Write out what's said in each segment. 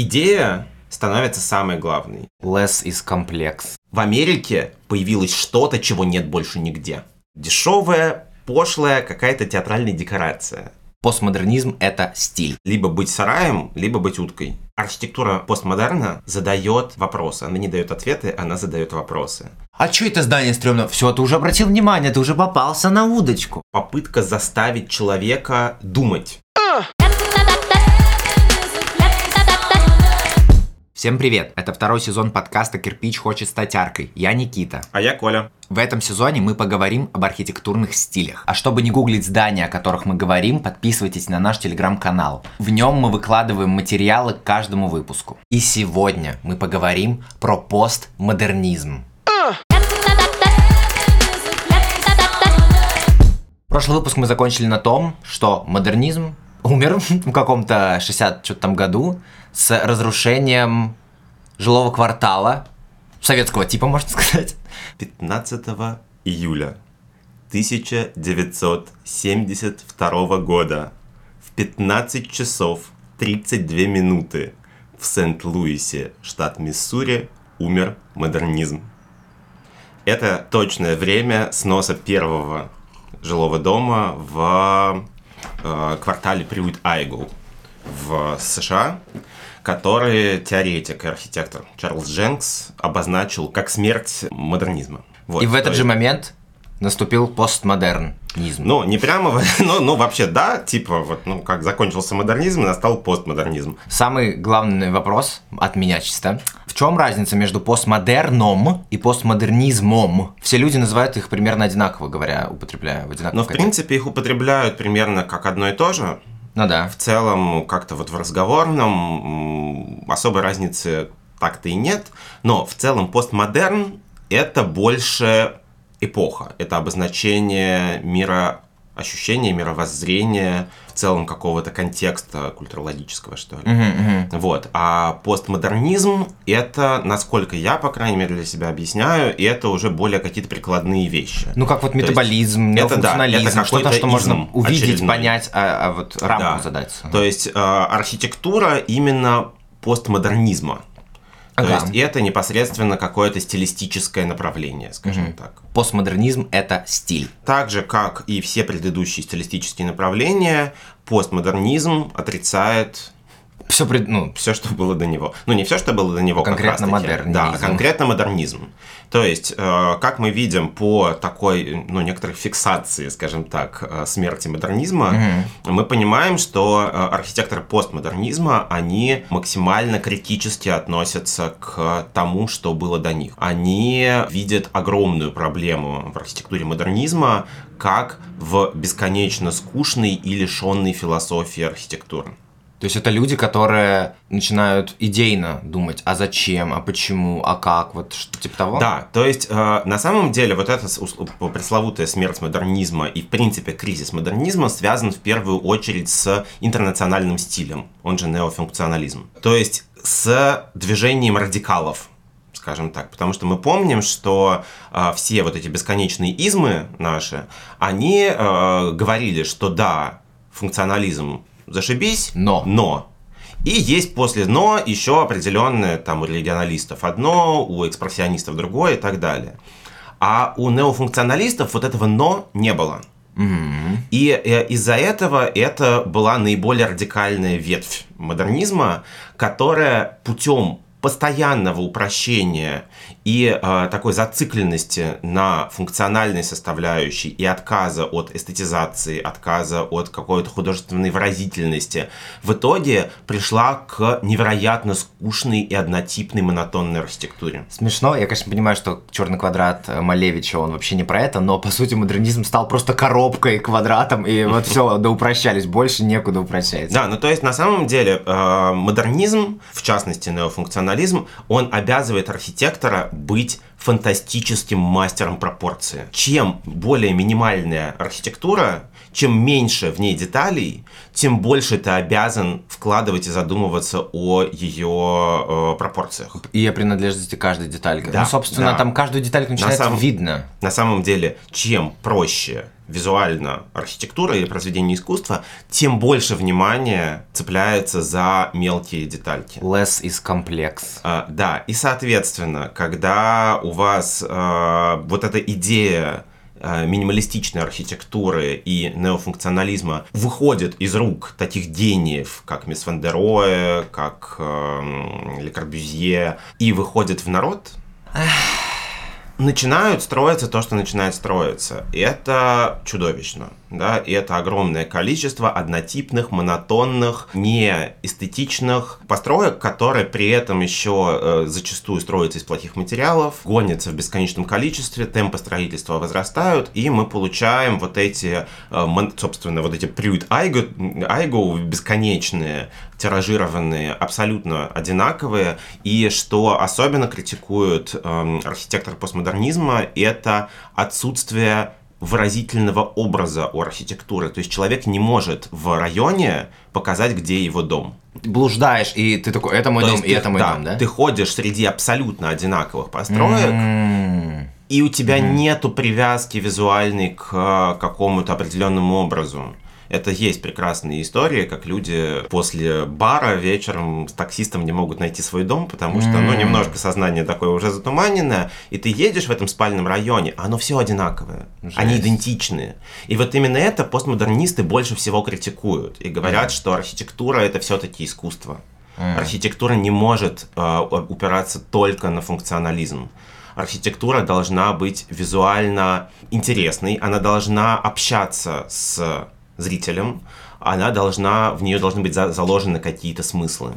Идея становится самой главной. Less is complex. В Америке появилось что-то, чего нет больше нигде. Дешевая, пошлая какая-то театральная декорация. Постмодернизм — это стиль. Либо быть сараем, либо быть уткой. Архитектура постмодерна задает вопросы. Она не дает ответы, она задает вопросы. А что это здание стрёмно? Все, ты уже обратил внимание, ты уже попался на удочку. Попытка заставить человека думать. Всем привет! Это второй сезон подкаста «Кирпич хочет стать аркой». Я Никита. А я Коля. В этом сезоне мы поговорим об архитектурных стилях. А чтобы не гуглить здания, о которых мы говорим, подписывайтесь на наш телеграм-канал. В нем мы выкладываем материалы к каждому выпуску. И сегодня мы поговорим про постмодернизм. Прошлый выпуск мы закончили на том, что модернизм умер в каком-то 60 что-то там году с разрушением жилого квартала, советского типа, можно сказать. 15 июля 1972 года в 15 часов 32 минуты в Сент-Луисе, штат Миссури, умер модернизм. Это точное время сноса первого жилого дома в э, квартале Приут Айгл в США который теоретик и архитектор Чарльз Дженкс обозначил как смерть модернизма. Вот, и в этот же момент наступил постмодернизм. Ну, не прямо, но, ну, вообще, да, типа, вот, ну, как закончился модернизм, настал постмодернизм. Самый главный вопрос от меня чисто. В чем разница между постмодерном и постмодернизмом? Все люди называют их примерно одинаково, говоря, употребляя в одинаковом Но, в принципе, их употребляют примерно как одно и то же. Ну да. В целом, как-то вот в разговорном особой разницы так-то и нет. Но в целом постмодерн — это больше эпоха. Это обозначение мира ощущение, мировоззрения, в целом какого-то контекста культурологического, что ли. Uh-huh, uh-huh. Вот. А постмодернизм — это, насколько я, по крайней мере, для себя объясняю, и это уже более какие-то прикладные вещи. Ну, как вот метаболизм, это, да, это что-то, что можно увидеть, очередной. понять, а, а вот рамку да. задать. То есть э, архитектура именно постмодернизма. Ага. То есть это непосредственно какое-то стилистическое направление, скажем угу. так. Постмодернизм – это стиль. Так же, как и все предыдущие стилистические направления, постмодернизм отрицает все, ну, все, что было до него. Ну, не все, что было до него, конкретно модернизм. Да, конкретно модернизм. То есть, э, как мы видим по такой, ну, некоторой фиксации, скажем так, э, смерти модернизма, угу. мы понимаем, что э, архитекторы постмодернизма, они максимально критически относятся к тому, что было до них. Они видят огромную проблему в архитектуре модернизма, как в бесконечно скучной и лишенной философии архитектуры. То есть это люди, которые начинают идейно думать, а зачем, а почему, а как, вот что типа того? Да, то есть э, на самом деле вот эта пресловутая смерть модернизма и в принципе кризис модернизма связан в первую очередь с интернациональным стилем, он же неофункционализм. То есть с движением радикалов, скажем так. Потому что мы помним, что э, все вот эти бесконечные измы наши, они э, говорили, что да, функционализм зашибись, но. но. И есть после «но» еще определенное там у регионалистов одно, у экспрессионистов другое и так далее. А у неофункционалистов вот этого «но» не было. Mm-hmm. И э, из-за этого это была наиболее радикальная ветвь модернизма, которая путем постоянного упрощения и э, такой зацикленности на функциональной составляющей и отказа от эстетизации, отказа от какой-то художественной выразительности, в итоге пришла к невероятно скучной и однотипной монотонной архитектуре. Смешно, я, конечно, понимаю, что черный квадрат Малевича, он вообще не про это, но, по сути, модернизм стал просто коробкой, квадратом, и вот все, да упрощались, больше некуда упрощать. Да, ну то есть, на самом деле, э, модернизм, в частности, неофункционализм, он обязывает архитектора быть фантастическим мастером пропорции. Чем более минимальная архитектура, чем меньше в ней деталей, тем больше ты обязан вкладывать и задумываться о ее э, пропорциях. И о принадлежности каждой детальки. Да, ну, собственно, да. там каждую детальку начинается самом- видно. На самом деле, чем проще визуально архитектура или произведение искусства, тем больше внимания цепляется за мелкие детальки. Less is complex. А, да, и соответственно, когда у вас а, вот эта идея минималистичной архитектуры и неофункционализма выходит из рук таких гениев, как Мисс Ван дер Роэ, как эм, Ле Корбюзье, и выходит в народ, начинают строиться то, что начинает строиться. И это чудовищно. Да? И это огромное количество однотипных, монотонных, неэстетичных построек, которые при этом еще э, зачастую строятся из плохих материалов, гонятся в бесконечном количестве, темпы строительства возрастают, и мы получаем вот эти, э, мон- собственно, вот эти прюд айго, айго бесконечные, тиражированные, абсолютно одинаковые. И что особенно критикуют эм, архитектор постмодернизма, это отсутствие выразительного образа у архитектуры. То есть человек не может в районе показать, где его дом. Блуждаешь, и ты такой, это мой То дом, и ты- это мой дом, да? Ты ходишь среди абсолютно одинаковых построек, М. и у тебя нету привязки визуальной к э, какому-то определенному образу. Это есть прекрасные истории, как люди после бара вечером с таксистом не могут найти свой дом, потому что, ну, немножко сознание такое уже затуманенное, и ты едешь в этом спальном районе, а оно все одинаковое, они Жесть. идентичные. И вот именно это постмодернисты больше всего критикуют и говорят, что архитектура это все-таки искусство. Архитектура не может э, упираться только на функционализм. Архитектура должна быть визуально интересной, она должна общаться с зрителем, она должна, в нее должны быть за- заложены какие-то смыслы.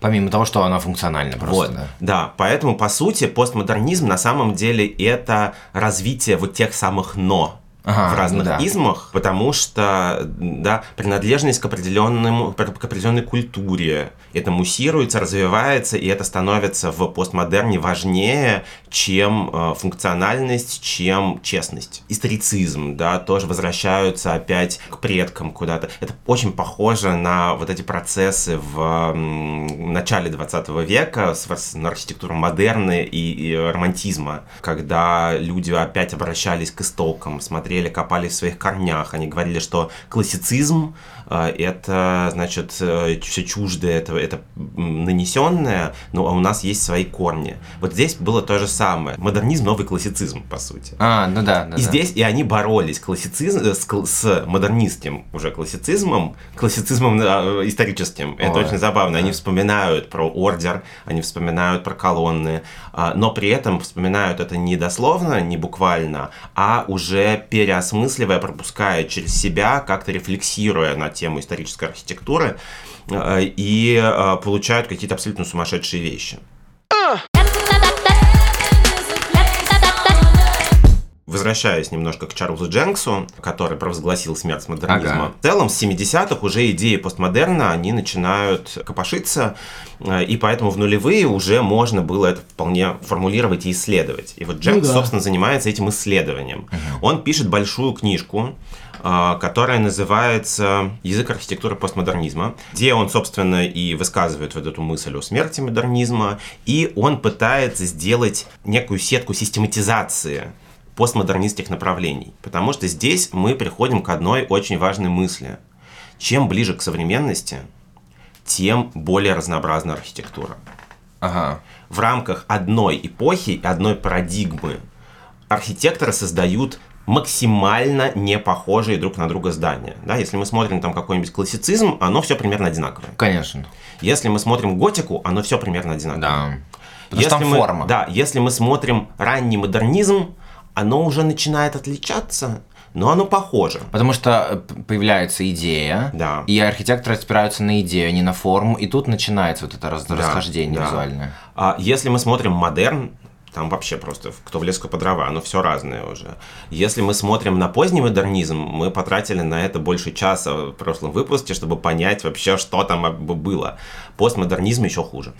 Помимо того, что она функциональна просто, Вот, да. да, поэтому, по сути, постмодернизм на самом деле это развитие вот тех самых «но», Ага, в разных да. измах, потому что да, принадлежность к, определенному, к определенной культуре, это муссируется, развивается, и это становится в постмодерне важнее, чем э, функциональность, чем честность. Историцизм, да, тоже возвращаются опять к предкам куда-то. Это очень похоже на вот эти процессы в начале 20 века с, с на архитектуру модерны и, и романтизма, когда люди опять обращались к истокам, смотрели, копались в своих корнях. Они говорили, что классицизм это, значит, все чуждое, это, это нанесенное, но у нас есть свои корни. Вот здесь было то же самое. Модернизм, новый классицизм, по сути. А, ну да, да. И да. здесь и они боролись классицизм, э, с, с модернистским уже классицизмом, классицизмом э, историческим. Это Ой, очень забавно. Они да. вспоминают про ордер, они вспоминают про колонны, а, но при этом вспоминают это не дословно, не буквально, а уже переосмысливая, пропуская через себя, как-то рефлексируя на тему исторической архитектуры э, и э, получают какие-то абсолютно сумасшедшие вещи. Возвращаясь немножко к Чарльзу Дженксу, который провозгласил смерть модернизма. Ага. В целом, с 70-х уже идеи постмодерна, они начинают копошиться, э, и поэтому в нулевые уже можно было это вполне формулировать и исследовать. И вот Дженкс, да. собственно, занимается этим исследованием. Он пишет большую книжку, которая называется «Язык архитектуры постмодернизма», где он, собственно, и высказывает вот эту мысль о смерти модернизма, и он пытается сделать некую сетку систематизации постмодернистских направлений. Потому что здесь мы приходим к одной очень важной мысли. Чем ближе к современности, тем более разнообразна архитектура. Ага. В рамках одной эпохи и одной парадигмы архитекторы создают максимально не похожие друг на друга здания. Да, если мы смотрим там какой-нибудь классицизм, оно все примерно одинаковое. Конечно. Если мы смотрим готику, оно все примерно одинаковое. Да. Потому что там мы, форма. Да, если мы смотрим ранний модернизм, оно уже начинает отличаться, но оно похоже. Потому что э, появляется идея, Да. и архитекторы опираются на идею, а не на форму, и тут начинается вот это раз- Да, расхождение да. визуальное. А если мы смотрим модерн, там вообще просто кто в лес, кто по дрова, оно все разное уже. Если мы смотрим на поздний модернизм, мы потратили на это больше часа в прошлом выпуске, чтобы понять вообще, что там было. Постмодернизм еще хуже.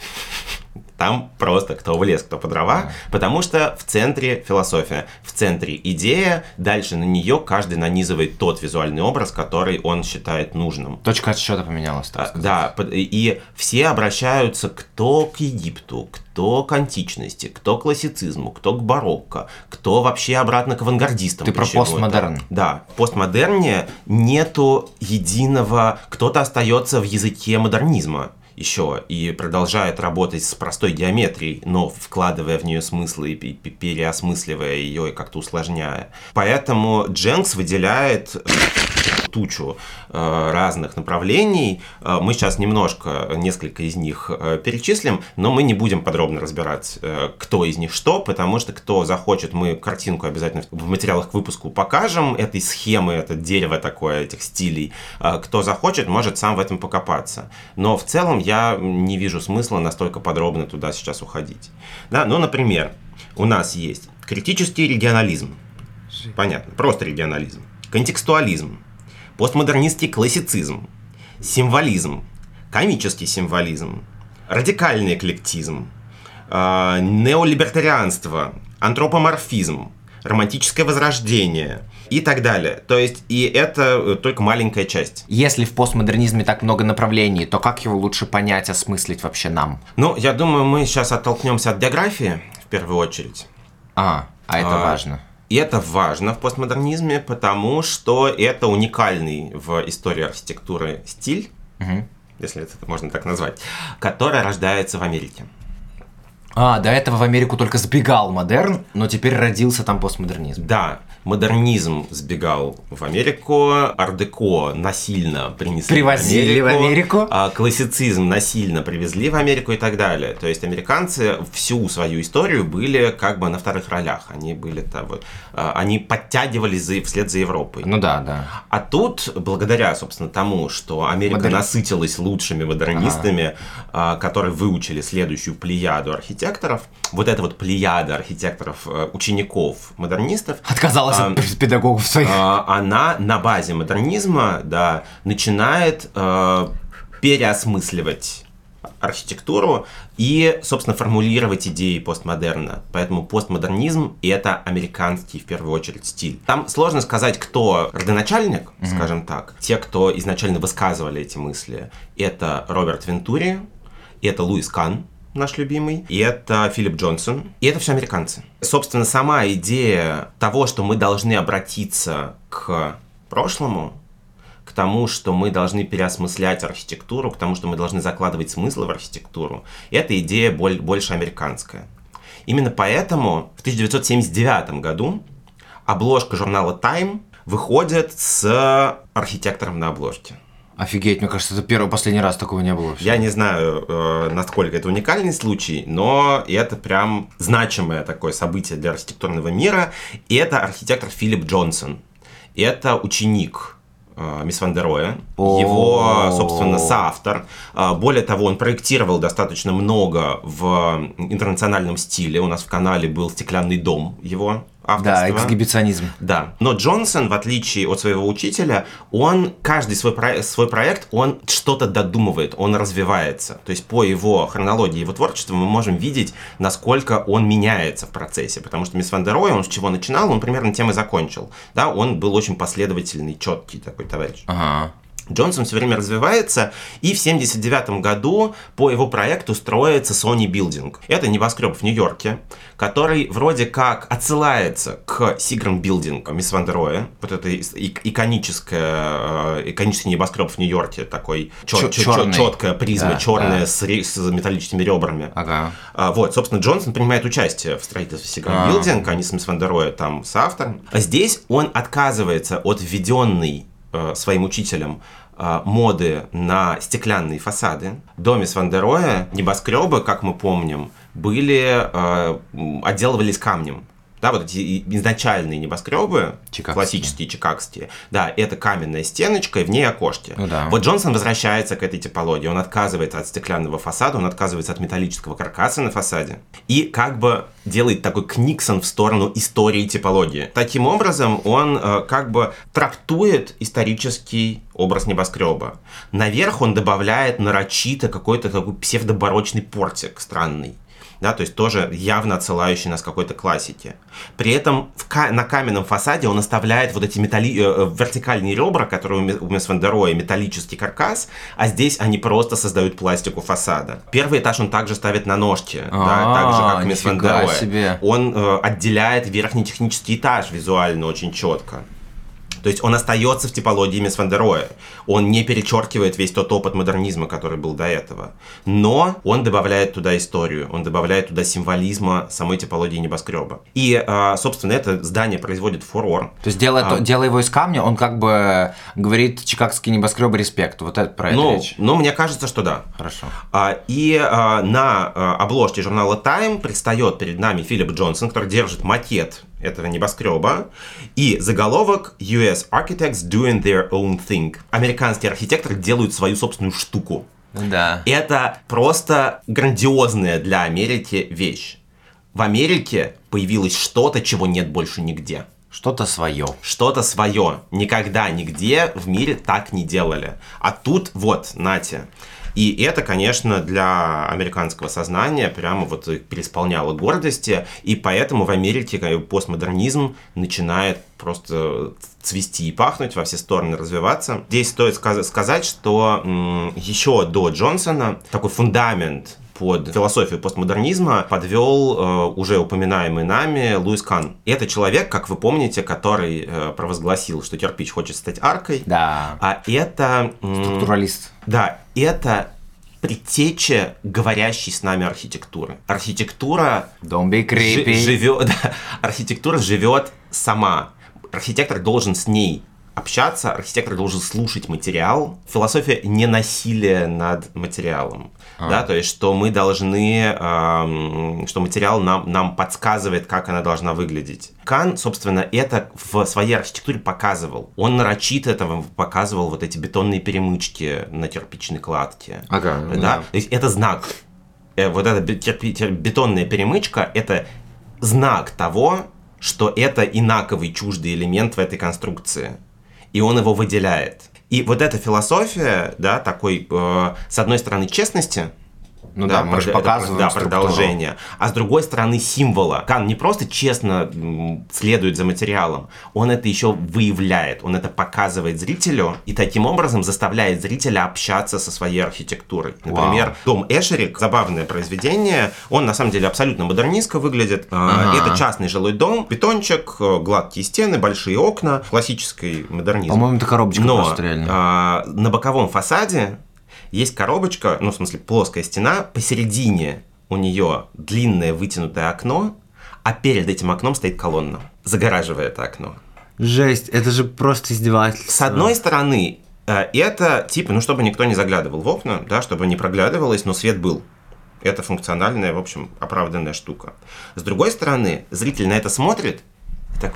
Там просто кто в лес, кто по дрова, потому что в центре философия, в центре идея, дальше на нее каждый нанизывает тот визуальный образ, который он считает нужным. Точка отсчета поменялась. Так А, да, и все обращаются кто к Египту, кто к античности, кто к классицизму, кто к барокко, кто вообще обратно к авангардистам. Ты про постмодерн. Да, в постмодерне нету единого, кто-то остается в языке модернизма еще и продолжает работать с простой геометрией, но вкладывая в нее смыслы и пе- пе- переосмысливая ее и как-то усложняя. Поэтому Дженкс выделяет тучу э, разных направлений. Э, мы сейчас немножко, несколько из них э, перечислим, но мы не будем подробно разбирать, кто из них что, потому что кто захочет, мы картинку обязательно в материалах к выпуску покажем, этой схемы, это дерево такое, этих стилей. Кто захочет, может сам в этом покопаться. Но в целом я не вижу смысла настолько подробно туда сейчас уходить. Да, ну, например, у нас есть критический регионализм. Понятно, просто регионализм. Контекстуализм, постмодернистский классицизм, символизм, комический символизм, радикальный эклектизм, э, неолибертарианство, антропоморфизм, романтическое возрождение и так далее. То есть, и это э, только маленькая часть. Если в постмодернизме так много направлений, то как его лучше понять, осмыслить вообще нам? Ну, я думаю, мы сейчас оттолкнемся от биографии в первую очередь. А, а это А, важно. И это важно в постмодернизме, потому что это уникальный в истории архитектуры стиль, Мгм. если это можно так назвать, который рождается в Америке. А, до этого в Америку только сбегал модерн, но теперь родился там постмодернизм. Да, модернизм сбегал в Америку, ардеко насильно принесли Привозили в Америку. а классицизм насильно привезли в Америку и так далее. То есть американцы всю свою историю были как бы на вторых ролях. Они были там вот, а, они подтягивались за, вслед за Европой. Ну да, да. А тут, благодаря, собственно, тому, что Америка Модерн- насытилась лучшими модернистами, а, которые выучили следующую плеяду архитекторов, вот эта вот плеяда архитекторов, э, учеников модернистов, Отказалась А, от педагогов своих. а, она на базе модернизма, да, начинает э, переосмысливать архитектуру и, собственно, формулировать идеи постмодерна. Поэтому постмодернизм — это американский, в первую очередь, стиль. Там сложно сказать, кто родоначальник, скажем так. Те, кто изначально высказывали эти мысли, это Роберт Вентури, это Луис Кан, наш любимый, и это Филипп Джонсон, и это все американцы. Собственно, сама идея того, что мы должны обратиться к прошлому, к тому, что мы должны переосмыслять архитектуру, к тому, что мы должны закладывать смыслы в архитектуру, эта идея боль- больше американская. Именно поэтому в 1979 году обложка журнала Time выходит с архитектором на обложке. Офигеть, мне кажется, это первый, последний раз такого не было. вообще. Я не знаю, э, насколько это уникальный случай, но это прям значимое такое событие для архитектурного мира. И это архитектор Филипп Джонсон. Это ученик э, Мисс Ван дер Роя, О. его, собственно, соавтор. А, Более того, он проектировал достаточно много в интернациональном стиле. У нас в канале был «Стеклянный дом» его авторства. Да, эксгибиционизм. Да, но Джонсон, в отличие от своего учителя, он каждый свой, про- свой проект, он что-то додумывает, он развивается. То есть по его хронологии, его творчеству мы можем видеть, насколько он меняется в процессе. Потому что Мис ван дер Роэ, он с чего начинал, он примерно тем и закончил. Да, он был очень последовательный, четкий такой товарищ. Ага. Джонсон все время развивается, и в 79 году по его проекту строится Sony Building. Это небоскреб в Нью-Йорке, который вроде как отсылается к Seagram Building Мис ван дер Роэ. Вот это иконическое, э, иконический небоскреб в Нью-Йорке, такой Чё- чёрный. четкая призма, Да, черная да. с, с металлическими ребрами. Ага. А, Вот, собственно, Джонсон принимает участие в строительстве Seagram А. Building, они с Мис ван дер Роэ там с автором. А здесь он отказывается от введенной э, своим учителем моды на стеклянные фасады. В доме с Ван дер Роя небоскребы, как мы помним, были, м, отделывались камнем. Да, вот эти изначальные небоскребы, Чикагские. классические чикагские, да, это каменная стеночка, и в ней окошки. Ну да. Вот Джонсон возвращается к этой типологии. Он отказывается от стеклянного фасада, он отказывается от металлического каркаса на фасаде. И как бы делает такой книксон в сторону истории типологии. Таким образом, он э, как бы трактует исторический образ небоскреба. Наверх он добавляет нарочито какой-то такой псевдобарочный портик странный. Да, то есть тоже явно отсылающий нас к какой-то классике. При этом в на каменном фасаде он оставляет вот эти металли- э, э вертикальные ребра, которые у Мисс Вандероя металлический каркас, а здесь они просто создают пластику фасада. Первый этаж он также ставит на ножки, да, так же как Мисс Вандероя. Он э, отделяет верхний технический этаж визуально очень четко. То есть он остается в типологии Мисс Вандероя. Он не перечеркивает весь тот опыт модернизма, который был до этого. Но он добавляет туда историю, он добавляет туда символизма самой типологии небоскреба. И, а, собственно, это здание производит фурор. То есть, делая, а, делая его из камня, он как бы говорит чикагский небоскреб респект. Вот это про это ну, речь. Ну, мне кажется, что да. Хорошо. А, и на обложке журнала Time предстает перед нами Филипп Джонсон, который держит макет этого небоскреба, и заголовок US Architects Doing Their Own Thing. Американские архитекторы делают свою собственную штуку. Да. Это просто грандиозная для Америки вещь. В Америке появилось что-то, чего нет больше нигде. Что-то свое. Что-то свое. Никогда нигде в мире так не делали. А тут вот, нате. И это, конечно, для американского сознания прямо вот переисполняло гордости, и поэтому в Америке постмодернизм начинает просто цвести и пахнуть, во все стороны развиваться. Здесь стоит сказать, что еще до Джонсона такой фундамент под философию постмодернизма подвел э, уже упоминаемый нами Луис Кан. И это человек, как вы помните, который э, провозгласил, что кирпич хочет стать аркой. Да. А это... Э, Структуралист. Да, это предтеча говорящей с нами архитектуры. Архитектура Don't be creepy. живет, да, архитектура живет сама. Архитектор должен с ней общаться, архитектор должен слушать материал. Философия не насилие над материалом. А. Да, то есть, что мы должны, э, что материал нам, нам подсказывает, как она должна выглядеть. Кан, собственно, это в своей архитектуре показывал. Он нарочито этого показывал вот эти бетонные перемычки на кирпичной кладке. Ага, да? да. То есть, это знак. Э, вот эта бетонная перемычка – это знак того, что это инаковый чуждый элемент в этой конструкции и он его выделяет. И вот эта философия, да, такой, э, с одной стороны, честности, ну да, да мы же показываем да, продолжение. А с другой стороны символа. Кан не просто честно следует за материалом, он это еще выявляет, он это показывает зрителю и таким образом заставляет зрителя общаться со своей архитектурой. Например, Вау. дом Эшерик, забавное произведение, он на самом деле абсолютно модернистко выглядит. А, ага. Это частный жилой дом, бетончик, э, гладкие стены, большие окна, классический модернизм. По-моему, это коробочка Но, просто реально. А, на боковом фасаде есть коробочка, ну, в смысле, плоская стена, посередине у нее длинное вытянутое окно, а перед этим окном стоит колонна, загораживая это окно. Жесть, это же просто издевательство. С одной стороны, э, это типа, ну, чтобы никто не заглядывал в окна, да, чтобы не проглядывалось, но свет был. Это функциональная, в общем, оправданная штука. С другой стороны, зритель на это смотрит и так,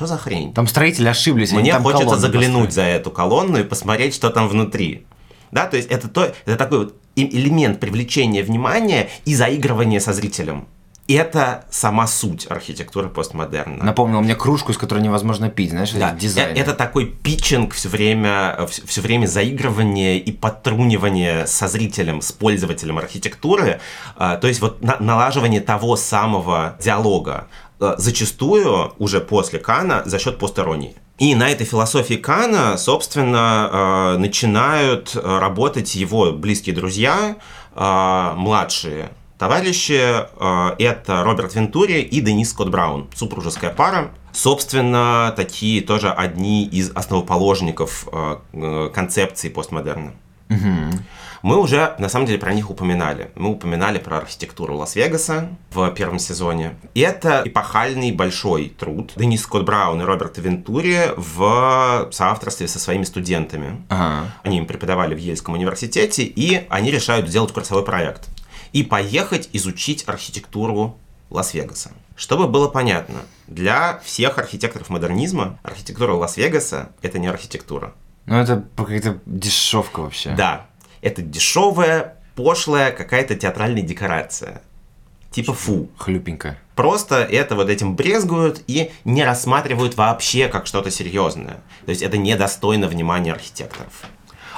что за хрень? Там строители ошиблись. Мне хочется заглянуть построили. за эту колонну и посмотреть, что там внутри. Да, то есть это, то, это такой вот элемент привлечения внимания и заигрывания со зрителем. Это сама суть архитектуры постмодерна. Напомнил мне кружку, из которой невозможно пить, знаешь, да. дизайн. Это такой питчинг все время, все время заигрывания и подтрунивания со зрителем, с пользователем архитектуры. А, то есть вот налаживание того самого диалога. А, зачастую уже после Кана за счет постеронии. И на этой философии Кана, собственно, э, начинают э, работать его близкие друзья, э, младшие товарищи. Это Роберт Вентури и Денис Скотт Браун, супружеская пара. Собственно, такие тоже одни из основоположников концепции постмодерна. Угу. Мы уже, на самом деле, про них упоминали. Мы упоминали про архитектуру Лас-Вегаса в первом сезоне. И это эпохальный большой труд Денис Скотт Браун и Роберта Вентури в соавторстве со своими студентами. Ага. Они им преподавали в Ельском университете, и они решают сделать курсовой проект. И поехать изучить архитектуру Лас-Вегаса. Чтобы было понятно, для всех архитекторов модернизма архитектура Лас-Вегаса – это не архитектура. Ну, это какая-то дешевка вообще. Да, это дешевая, пошлая какая-то театральная декорация. Типа фу. Хлюпенько. Просто это вот этим брезгуют и не рассматривают вообще как что-то серьезное. То есть это недостойно внимания архитекторов.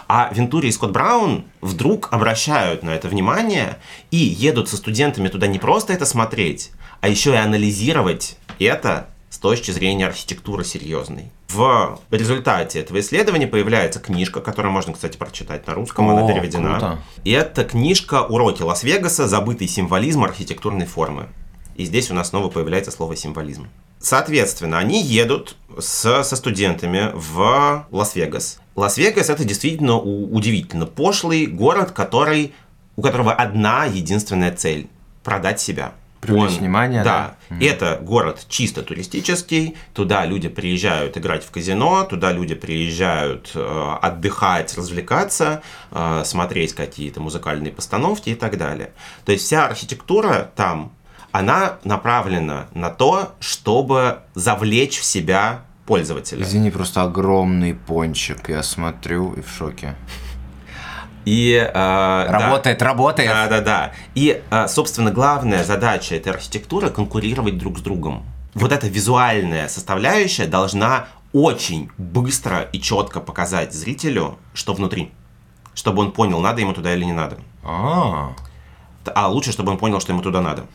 А Вентури и Скотт Браун вдруг обращают на это внимание и едут со студентами туда не просто это смотреть, а еще и анализировать это точки зрения архитектуры серьезной. В результате этого исследования появляется книжка, которую можно, кстати, прочитать на русском, О, она переведена. круто. И это книжка «Уроки Лас-Вегаса. Забытый символизм архитектурной формы». И здесь у нас снова появляется слово «символизм». Соответственно, они едут с, со студентами в Лас-Вегас. Лас-Вегас это действительно удивительно пошлый город, который, у которого одна единственная цель – продать себя. Привлечь внимание, Да. да? Это город чисто туристический, туда люди приезжают играть в казино, туда люди приезжают э, отдыхать, развлекаться, э, смотреть какие-то музыкальные постановки и так далее. То есть вся архитектура там, она направлена на то, чтобы завлечь в себя пользователя. Извини, просто огромный пончик, я смотрю и в шоке. И, э, да. Работает, работает. Да, да, да. И, э, собственно, главная задача этой архитектуры конкурировать друг с другом. Вот эта визуальная составляющая должна очень быстро и четко показать зрителю, что внутри. Чтобы он понял, надо ему туда или не надо. А, А лучше, чтобы он понял, что ему туда надо.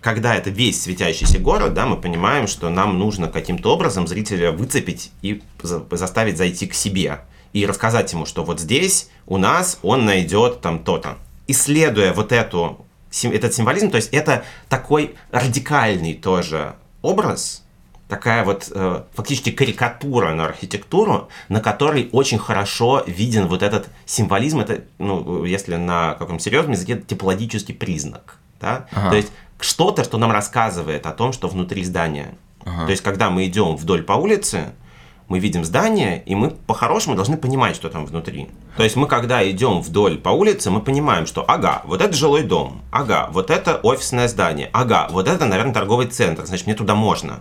Когда это весь светящийся город, да, мы понимаем, что нам нужно каким-то образом зрителя выцепить и за- заставить зайти к себе. И рассказать ему, что вот здесь у нас он найдет там то-то. Исследуя вот эту, этот символизм, то есть это такой радикальный тоже образ, такая вот э, фактически карикатура на архитектуру, на которой очень хорошо виден вот этот символизм. Это, ну, если на каком серьезном языке, это типологический признак. Да? Ага. То есть что-то, что нам рассказывает о том, что внутри здания. То есть, когда мы идем вдоль по улице, мы видим здание, и мы по-хорошему должны понимать, что там внутри. То есть мы, когда идем вдоль по улице, мы понимаем, что ага, вот это жилой дом, ага, вот это офисное здание, ага, вот это, наверное, торговый центр, значит, мне туда можно.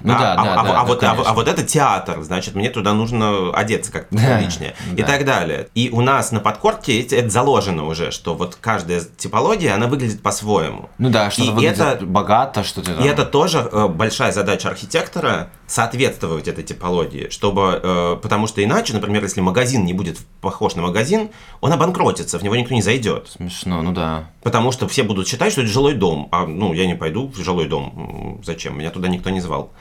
Ну да, а, да, а- да, а да, вот, а, а вот это театр, значит, мне туда нужно одеться как-то Да, приличнее. И да. так далее. И у нас на подкорте это заложено уже, что вот каждая типология, она выглядит по-своему. ну да, что-то И выглядит это- богато, что-то там. И это тоже э, большая задача архитектора соответствовать этой типологии, чтобы, э, потому что иначе, например, если магазин не будет похож на магазин, он обанкротится, в него никто не зайдет. Смешно, ну да. Потому что все будут считать, что это жилой дом. А ну, я не пойду в жилой дом. Зачем? Меня туда никто не звал.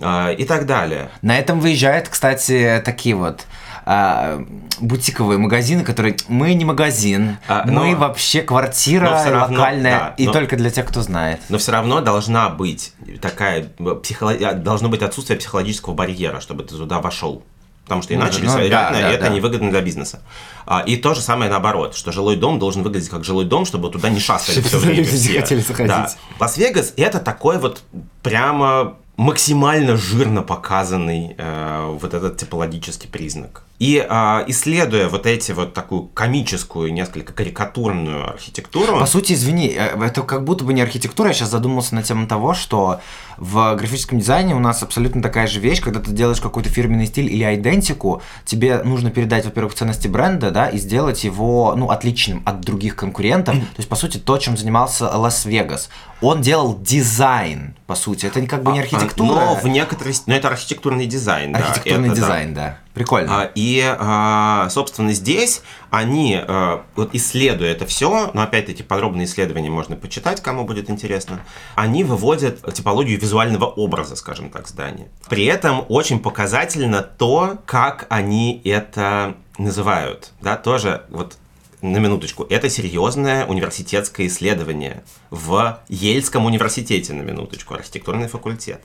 А, И так далее. На этом выезжают, кстати, такие вот а, бутиковые магазины, которые мы не магазин, А, мы но- вообще квартира равно, локальная да, и но- только для тех, кто знает. Но все равно должна быть такая э, психоло- а, должно быть отсутствие психологического барьера, чтобы ты туда вошел. Потому что иначе ну, да, реально да, это да. невыгодно для бизнеса. А, И то же самое наоборот, что жилой дом должен выглядеть как жилой дом, чтобы туда не шастали все время все. хотели заходить. Да. Лас-Вегас это такой вот прямо максимально жирно показанный э, вот этот типологический признак. И а, исследуя вот эти вот такую комическую, несколько карикатурную архитектуру, По сути, извини, э, это как будто бы не архитектура. Я сейчас задумался на тему того, что в графическом дизайне у нас абсолютно такая же вещь, когда ты делаешь какой-то фирменный стиль или айдентику, тебе нужно передать, во-первых, ценности бренда, да, и сделать его, ну, отличным от других конкурентов. То есть, по сути, то, чем занимался Лас-Вегас. Он делал дизайн, по сути. Это как бы не А, архитектура. Но в некоторой... Но это архитектурный дизайн, да, Архитектурный это да. дизайн, да. Прикольно. А, И, а, собственно, здесь они, а, вот исследуя это все, но опять-таки подробные исследования можно почитать, кому будет интересно, они выводят типологию визуального образа, скажем так, здания. При этом очень показательно то, как они это называют. Да, тоже вот на минуточку. Это серьезное университетское исследование в Ельском университете, на минуточку, архитектурный факультет.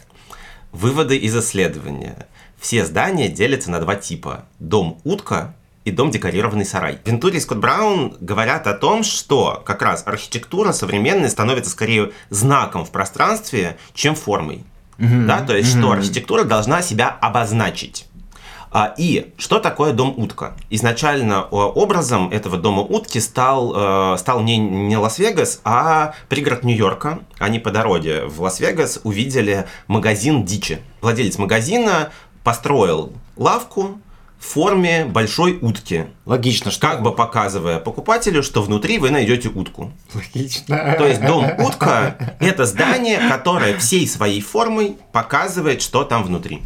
Выводы из исследования. Все здания делятся на два типа. Дом-утка и дом декорированный сарай. Вентури и Скотт Браун говорят о том, что как раз архитектура современная становится скорее знаком в пространстве, чем формой. Да, то есть, что архитектура должна себя обозначить. А, И что такое дом утка? Изначально о, образом этого дома утки стал, э, стал не, не Лас-Вегас, а пригород Нью-Йорка. Они по дороге в Лас-Вегас увидели магазин дичи. Владелец магазина построил лавку в форме большой утки, Логично, что... как бы показывая покупателю, что внутри вы найдете утку. Логично. То есть дом утка – это здание, которое всей своей формой показывает, что там внутри.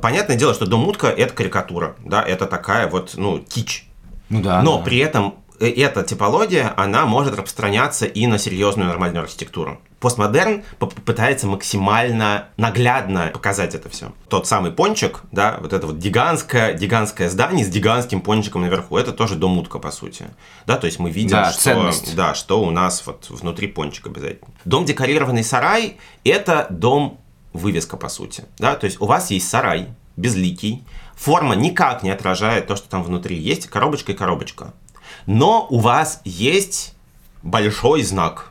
Понятное дело, что дом утка это карикатура, да, это такая вот, ну, кич. Ну да. Но да. при этом эта типология, она может распространяться и на серьезную нормальную архитектуру. Постмодерн пытается максимально наглядно показать это все. Тот самый пончик, да, вот это вот гигантское, гигантское здание с гигантским пончиком наверху, это тоже дом утка, по сути. Да, то есть мы видим, Да, что, ценность. да, что у нас вот внутри пончик обязательно. Дом декорированный сарай – это дом вывеска, по сути. Да, то есть у вас есть сарай, безликий, форма никак не отражает то, что там внутри. Есть коробочка и коробочка. Но у вас есть большой знак,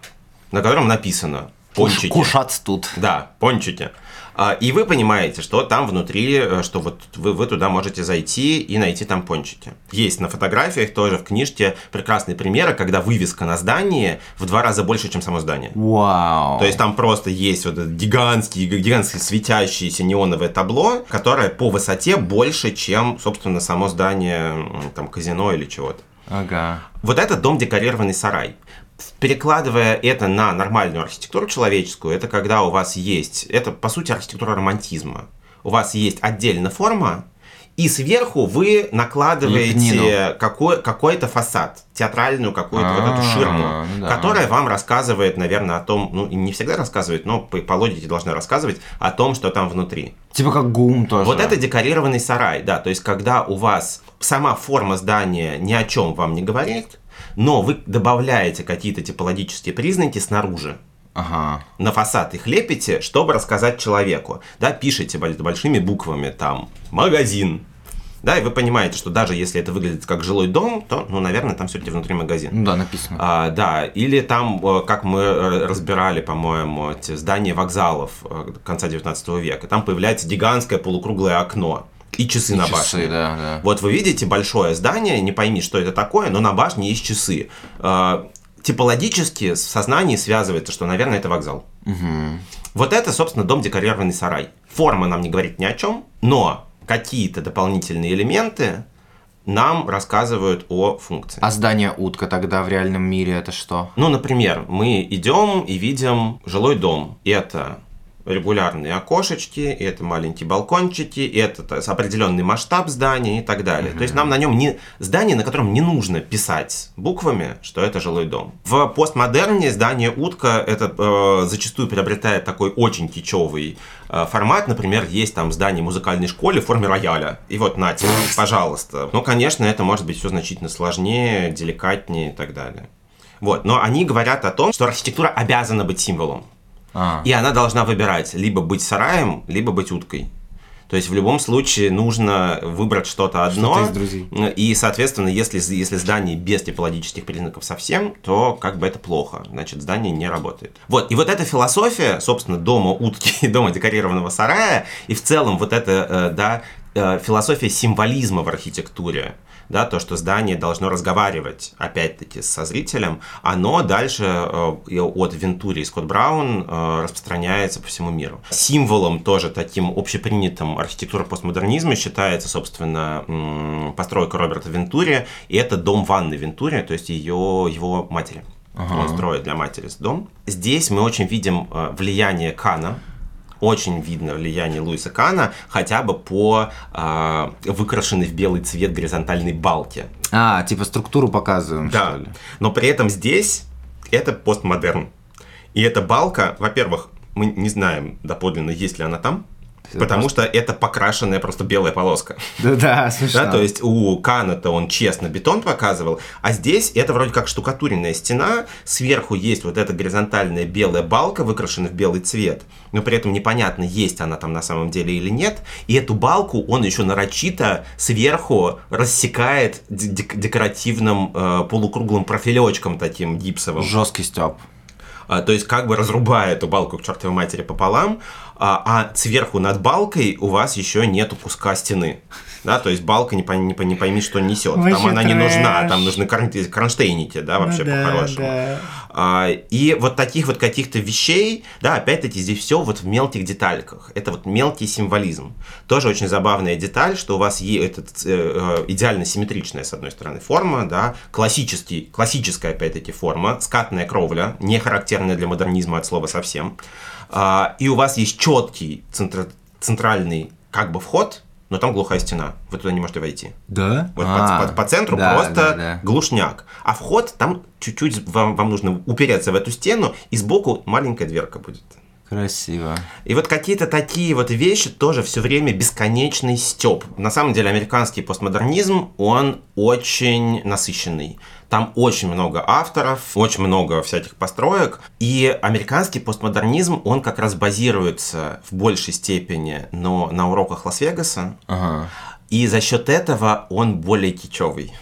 на котором написано пончики. Кушать тут. Да, пончики. А, И вы понимаете, что там внутри, э, что вот вы, вы туда можете зайти и найти там пончики. Есть на фотографиях тоже в книжке прекрасные примеры, когда вывеска на здании в два раза больше, чем само здание. Вау. То есть там просто есть вот гигантский, гигантский светящееся неоновое табло, которое по высоте больше, чем, собственно, само здание там казино или чего-то. Ага. Вот это дом декорированный сарай. Перекладывая это на нормальную архитектуру человеческую, это когда у вас есть, это по сути архитектура романтизма. У вас есть отдельная форма, и сверху вы накладываете какой, какой-то фасад, театральную какую-то вот эту А, ширму, ну да. которая вам рассказывает, наверное, о том, ну не всегда рассказывает, но по, по логике должна рассказывать о том, что там внутри. Типа как гум тоже. Вот это декорированный сарай, да, то есть когда у вас сама форма здания ни о чем вам не говорит, но вы добавляете какие-то типологические признаки снаружи. Ага. На фасад их лепите, чтобы рассказать человеку. Да, пишите боль- большими буквами там «магазин». Да, и вы понимаете, что даже если это выглядит как жилой дом, то, ну, наверное, там все-таки внутри магазин. Ну да, написано. А, да, или там, э, как мы э, разбирали, по-моему, здания вокзалов э, конца 19 века, там появляется гигантское полукруглое окно и часы И на часы, башне. да, да. Вот вы видите большое здание, не пойми, что это такое, но на башне есть часы. Э, Типологически в сознании связывается, что, наверное, это вокзал. Вот это, собственно, дом декорированный сарай. Форма нам не говорит ни о чем, но какие-то дополнительные элементы нам рассказывают о функции. А здание утка тогда в реальном мире это что? Ну, например, мы идем и видим жилой дом. Это регулярные окошечки, и это маленькие балкончики, и это определенный масштаб здания и так далее. То есть нам на нем не здание, на котором не нужно писать буквами, что это жилой дом. В постмодерне здание утка это э, зачастую приобретает такой очень кичевый э, формат. Например, есть там здание музыкальной школы в форме рояля. И вот, нате, пожалуйста. Ну, конечно, это может быть все значительно сложнее, деликатнее и так далее. Вот, но они говорят о том, что архитектура обязана быть символом. А. И она должна выбирать либо быть сараем, либо быть уткой. То есть в любом случае нужно выбрать что-то одно. Друзей. И, соответственно, если, если здание без типологических признаков совсем, то как бы это плохо. Значит, здание не работает. Вот. И вот эта философия, собственно, дома утки и дома декорированного сарая, и в целом вот эта, э, да, э, философия символизма в архитектуре, да, то, что здание должно разговаривать, опять-таки, со зрителем, оно дальше э, от Вентури и Скотт Браун э, распространяется по всему миру. Символом тоже таким общепринятым архитектуры постмодернизма считается, собственно, постройка Роберта Вентури, и это дом Ванны Вентури, то есть ее, его матери. Он строит для матери дом. Здесь мы очень видим э, влияние Кана, очень видно влияние Луиса Кана хотя бы по э, выкрашенной в белый цвет горизонтальной балке. А, типа структуру показываем, Да, что ли? но при этом здесь это постмодерн. И эта балка, во-первых, мы не знаем доподлинно, есть ли она там, Потому что это покрашенная просто белая полоска. Да-да, смешно. Да, то есть у Кана-то он честно бетон показывал, а здесь это вроде как штукатуренная стена, сверху есть вот эта горизонтальная белая балка, выкрашенная в белый цвет, но при этом непонятно, есть она там на самом деле или нет, и эту балку он еще нарочито сверху рассекает декоративным э, полукруглым профилечком таким гипсовым. Жесткий степ. А, то есть как бы разрубая эту балку к чертовой матери пополам, а, а сверху над балкой у вас еще нету куска стены. Да, то есть балка не, пойми, не, пойми- что несет. Там Вообще она не нужна, там нужны крон- кронштейники, да, вообще Ну да, по-хорошему. да. А, и вот таких вот каких-то вещей, да, опять-таки здесь все вот в мелких детальках. Это вот мелкий символизм. Тоже очень забавная деталь, что у вас е- этот, э, э, идеально симметричная, с одной стороны, форма, да, классический, классическая, опять-таки, форма, скатная кровля, не характерная для модернизма от слова совсем. А, и у вас есть четкий центр- центральный как бы вход, но там глухая стена. Вы туда не можете войти. Да? Вот по, А, по- по центру да, просто да, да. глушняк. А вход там чуть-чуть вам, вам нужно упереться в эту стену, и сбоку маленькая дверка будет. Красиво. И вот какие-то такие вот вещи тоже все время бесконечный степ. На самом деле американский постмодернизм, он очень насыщенный. Там очень много авторов, очень много всяких построек. И американский постмодернизм, он как раз базируется в большей степени но на уроках Лас-Вегаса. Ага. И за счет этого он более кичевый.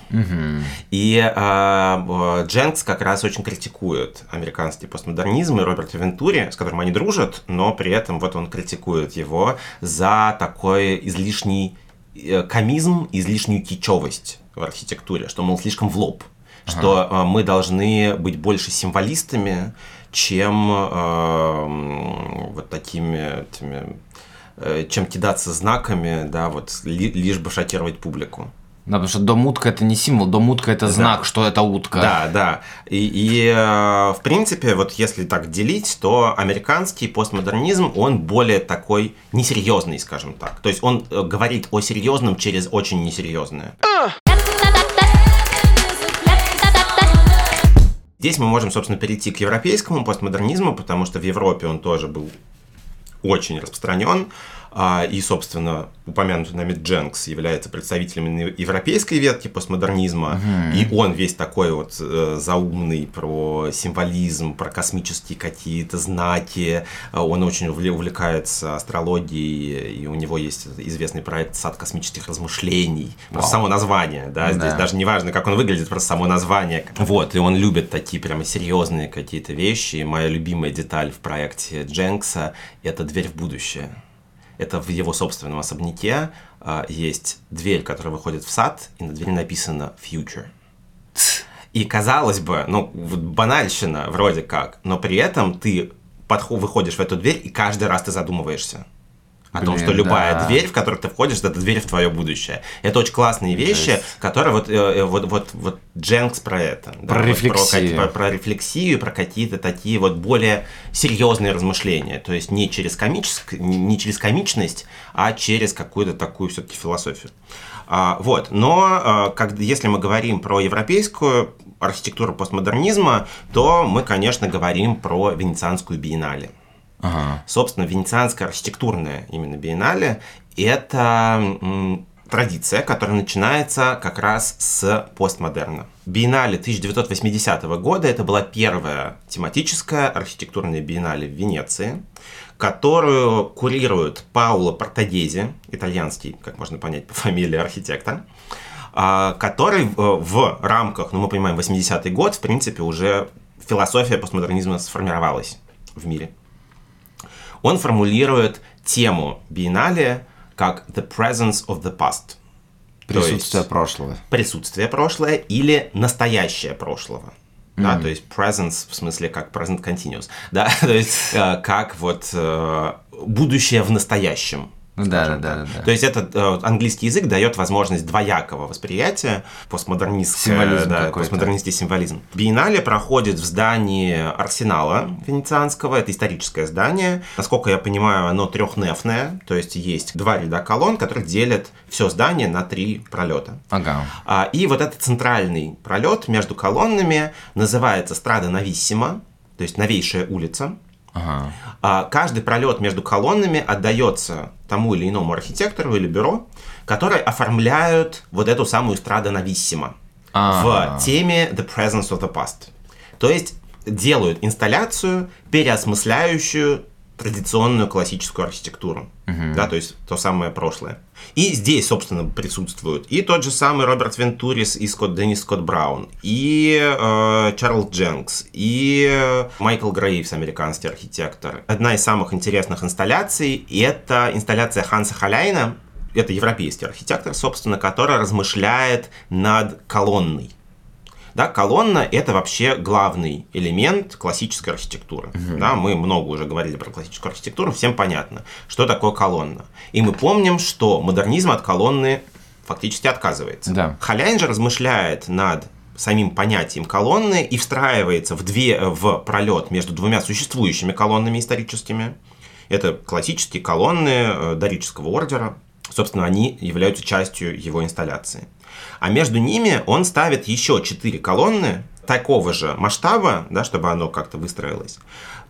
И э, Дженкс как раз очень критикует американский постмодернизм и Роберта Вентури, с которым они дружат, но при этом вот он критикует его за такой излишний э, комизм, излишнюю кичевость в архитектуре, что, мол, слишком в лоб, что э, мы должны быть больше символистами, чем э, вот такими этими, чем кидаться знаками, да, вот ли- лишь бы шокировать публику. Да, потому что дом утка это не символ, дом утка это знак, что это утка. Да, да. И, и, э, в принципе, вот если так делить, то американский постмодернизм, он более такой несерьезный, скажем так. То есть он э, говорит о серьезном через очень несерьезное. Здесь мы можем, собственно, перейти к европейскому постмодернизму, потому что в Европе он тоже был очень распространен. А, И, собственно, упомянутый нами Дженкс является представителем европейской ветки постмодернизма. И он весь такой вот э, заумный про символизм, про космические какие-то знаки. Он очень увле- увлекается астрологией, и у него есть известный проект «Сад космических размышлений». Просто само название, да, здесь Да. даже не важно, как он выглядит, просто само название. Вот, и он любит такие прямо серьезные какие-то вещи. И моя любимая деталь в проекте Дженкса – это дверь в будущее. Это в его собственном особняке а, есть дверь, которая выходит в сад, и на двери написано «Future». И казалось бы, ну, банальщина вроде как, но при этом ты подхо- выходишь в эту дверь, и каждый раз ты задумываешься о том, Блин, что любая да. дверь, в которую ты входишь, это дверь в твое будущее. Это очень классные вещи, Жесть. которые вот, э, э, вот, вот, вот Дженкс про это. да, Про вот рефлексию. Про, про- про рефлексию, про какие-то такие вот более серьезные размышления. То есть не через, комическ... не через комичность, а через какую-то такую все-таки философию. А, вот. Но а, как, если мы говорим про европейскую архитектуру постмодернизма, то мы, конечно, говорим про Венецианскую биеннале. Собственно, венецианская архитектурная именно биеннале – это традиция, которая начинается как раз с постмодерна. Биеннале 1980 года – это была первая тематическая архитектурная биеннале в Венеции, которую курирует Пауло Портагези, итальянский, как можно понять по фамилии архитектор, а, который в рамках, ну мы понимаем, 80-й год, в принципе, уже философия постмодернизма сформировалась в мире он формулирует тему биеннале как the presence of the past. Присутствие прошлого. присутствие прошлое или настоящее прошлого. Да, то есть presence в смысле как present continuous, да, то есть э, как вот э, будущее в настоящем. Ну да, да, да, да. То есть этот э, английский язык дает возможность двоякого восприятия постмодернистское, Символизм да, постмодернистский символизм. Биеннале проходит в здании Арсенала венецианского, это историческое здание. Насколько я понимаю, оно трехнефное, то есть есть два ряда колонн, которые делят все здание на три пролета. Ага. А, И вот этот центральный пролет между колоннами называется Страда Нависсима, то есть новейшая улица. Ага. А, Каждый пролет между колоннами отдается тому или иному архитектору или бюро, которые оформляют вот эту самую Страда Нависсима А. в теме The Presence of the Past. То есть делают инсталляцию, переосмысляющую традиционную классическую архитектуру, да, то есть то самое прошлое. И здесь, собственно, присутствуют и тот же самый Роберт Вентурис, и Скотт Деннис Скотт Браун, и э, Чарльз Дженкс, и Майкл Грейвс, американский архитектор. Одна из самых интересных инсталляций – это инсталляция Ханса Халяйна, это европейский архитектор, собственно, который размышляет над колонной. Да, колонна – это вообще главный элемент классической архитектуры. Да, мы много уже говорили про классическую архитектуру, всем понятно, что такое колонна. И мы помним, что модернизм от колонны фактически отказывается. Да. Халяйн же размышляет над самим понятием колонны и встраивается в, две, в пролет между двумя существующими колоннами историческими. Это классические колонны э, дорического ордера. Собственно, они являются частью его инсталляции. А между ними он ставит еще четыре колонны такого же масштаба, да, чтобы оно как-то выстроилось.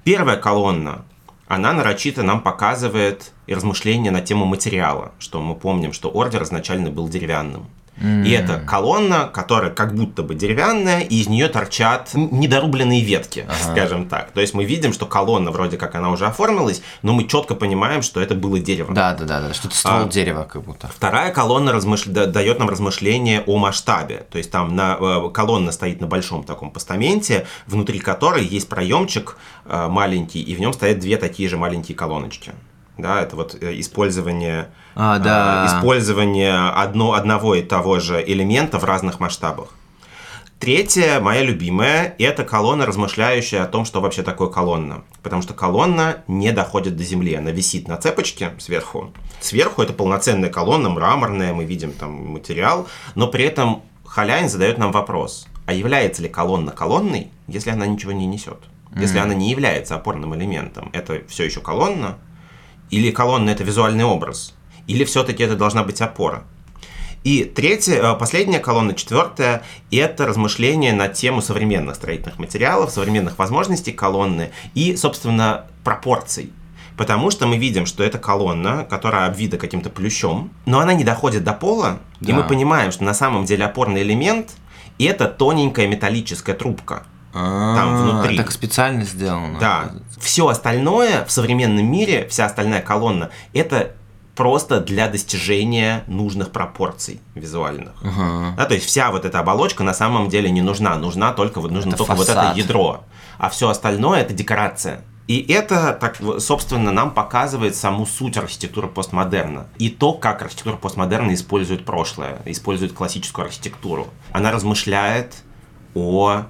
Первая колонна она нарочито нам показывает размышления на тему материала, что мы помним, что ордер изначально был деревянным. Mm. И это колонна, которая как будто бы деревянная, и из нее торчат недорубленные ветки, ага. скажем так. То есть мы видим, что колонна вроде как она уже оформилась, но мы четко понимаем, что это было дерево. Да, да, да, да. что-то ствол а, дерева как будто. Вторая колонна размыш... дает нам размышление о масштабе. То есть там на... Э, колонна стоит на большом таком постаменте, внутри которой есть проемчик э, маленький, и в нем стоят две такие же маленькие колоночки да, это вот э, использование, а, да. использование одно, одного и того же элемента в разных масштабах. Третья, моя любимая, это колонна, размышляющая о том, что вообще такое колонна. Потому что колонна не доходит до земли, она висит на цепочке сверху. Сверху это полноценная колонна, мраморная, мы видим там материал, но при этом Халяин задает нам вопрос, а является ли колонна колонной, если она ничего не несет? Если mm. она не является опорным элементом, это все еще колонна, или колонна это визуальный образ? Или все-таки это должна быть опора? И третья, э, последняя колонна, четвертая, это размышления на тему современных строительных материалов, современных возможностей колонны и, собственно, пропорций. Потому что мы видим, что это колонна, которая обвита каким-то плющом, но она не доходит до пола, да. и мы понимаем, что на самом деле опорный элемент – это тоненькая металлическая трубка там внутри. Так специально сделано. Да. Все остальное в современном мире, вся остальная колонна, это просто для достижения нужных пропорций визуальных. Uh-huh. Да, то есть вся вот эта оболочка на самом деле не нужна, нужна только вот нужно это только фасад. вот это ядро, а все остальное это декорация. И это, так, собственно, нам показывает саму суть архитектуры постмодерна. И то, как архитектура постмодерна использует прошлое, использует классическую архитектуру. Она размышляет о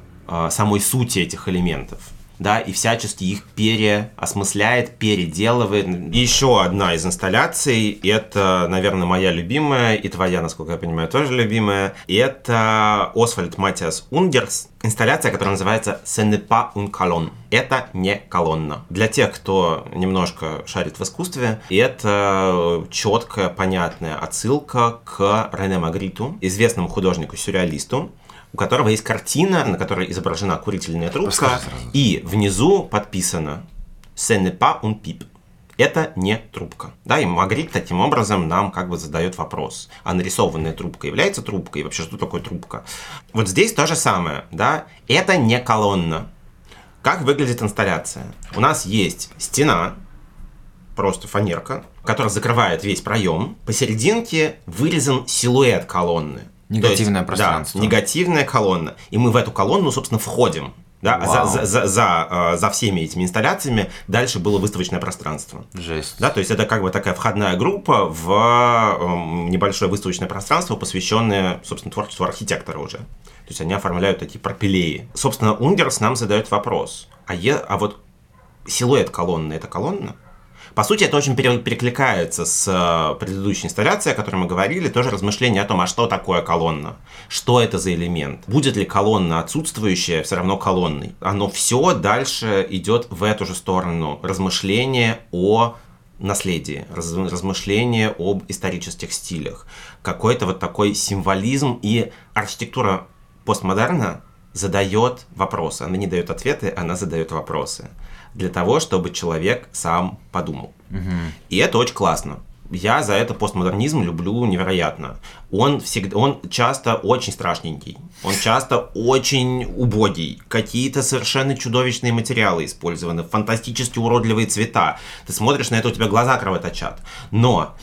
самой сути этих элементов да, и всячески их переосмысляет, переделывает. И еще одна из инсталляций, это, наверное, моя любимая, и твоя, насколько я понимаю, тоже любимая, это Освальд Матиас Унгерс, инсталляция, которая называется «Ce n'est pas un colonne». Это не колонна. Для тех, кто немножко шарит в искусстве, это четкая, понятная отсылка к Рене Магриту, известному художнику-сюрреалисту, у которого есть картина, на которой изображена курительная трубка, и внизу подписано «Ce n'est pas un pipe». Это не трубка. Да, и Магрит таким образом нам как бы задает вопрос, а нарисованная трубка является трубкой? И вообще, что такое трубка? Вот здесь то же самое, да, это не колонна. Как выглядит инсталляция? У нас есть стена, просто фанерка, которая закрывает весь проем. Посерединке вырезан силуэт колонны. Негативное есть, пространство. Да, негативная колонна. И мы в эту колонну, собственно, входим. Да, а за, за, за, э, за всеми этими инсталляциями дальше было выставочное пространство. Жесть. Да, то есть это как бы такая входная группа в эм, небольшое выставочное пространство, посвященное, собственно, творчеству архитектора уже. То есть они оформляют такие пропилеи. Собственно, Ундерс нам задает вопрос, а, е, а вот силуэт колонны – это колонна? По сути, это очень перекликается с э, предыдущей инсталляцией, о которой мы говорили, тоже размышление о том, а что такое колонна, что это за элемент, будет ли колонна отсутствующая все равно колонной. Оно все дальше идет в эту же сторону, размышление о наследии, размышление об исторических стилях, какой-то вот такой символизм и архитектура постмодерна задает вопросы. Она не дает ответы, она задает вопросы для того, чтобы человек сам подумал. Угу. И это очень классно. Я за это постмодернизм люблю невероятно. Он всегда, он часто очень страшненький, он часто очень убогий, какие-то совершенно чудовищные материалы использованы, фантастически уродливые цвета. Ты смотришь на это, у тебя глаза кровоточат. Но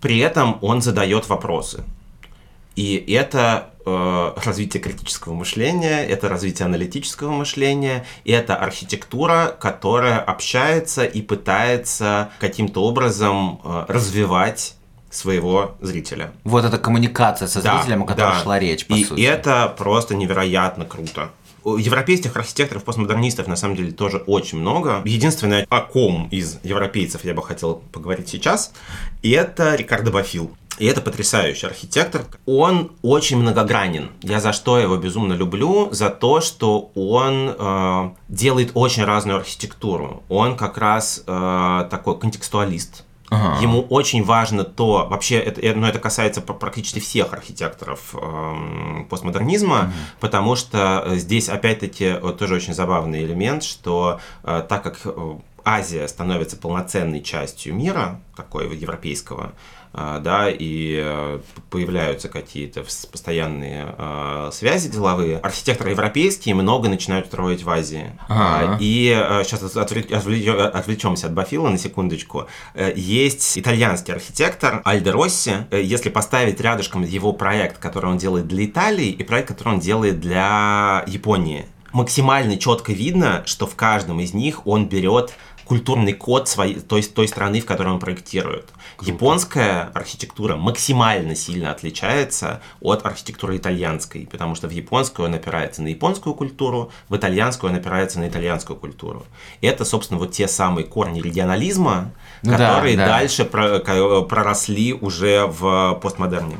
при этом он задает вопросы. И это э, развитие критического мышления, это развитие аналитического мышления, и это архитектура, которая общается и пытается каким-то образом э, развивать своего зрителя. Вот эта коммуникация со зрителем, да, о которой да. шла речь, по и, сути. И это просто невероятно круто. Европейских архитекторов, постмодернистов на самом деле тоже очень много. Единственное, о ком из европейцев я бы хотел поговорить сейчас, это Рикардо Бафил. И это потрясающий архитектор. Он очень многогранен. Я за что его безумно люблю? За то, что он э, делает очень разную архитектуру. Он как раз э, такой контекстуалист. Ага. Ему очень важно то, вообще, это, э, ну, это касается практически всех архитекторов э, постмодернизма, угу. потому что здесь, опять-таки, тоже очень забавный элемент, что э, так как э, Азия становится полноценной частью мира, такой европейского, да, и э, появляются какие-то постоянные э, связи деловые. Архитекторы европейские много начинают строить в Азии. Ага. И сейчас э, отвлечемся от Бафила на секундочку. Есть итальянский архитектор Альдо Росси. Если поставить рядышком его проект, который он делает для Италии, и проект, который он делает для Японии, максимально четко видно, что в каждом из них он берет культурный код своей, той, той страны, в которой он проектирует. Круто. Японская архитектура максимально сильно отличается от архитектуры итальянской, потому что в японскую он опирается на японскую культуру, в итальянскую он опирается на итальянскую культуру. И это, собственно, вот те самые корни регионализма, ну, которые да, да. дальше проросли уже в постмодерне.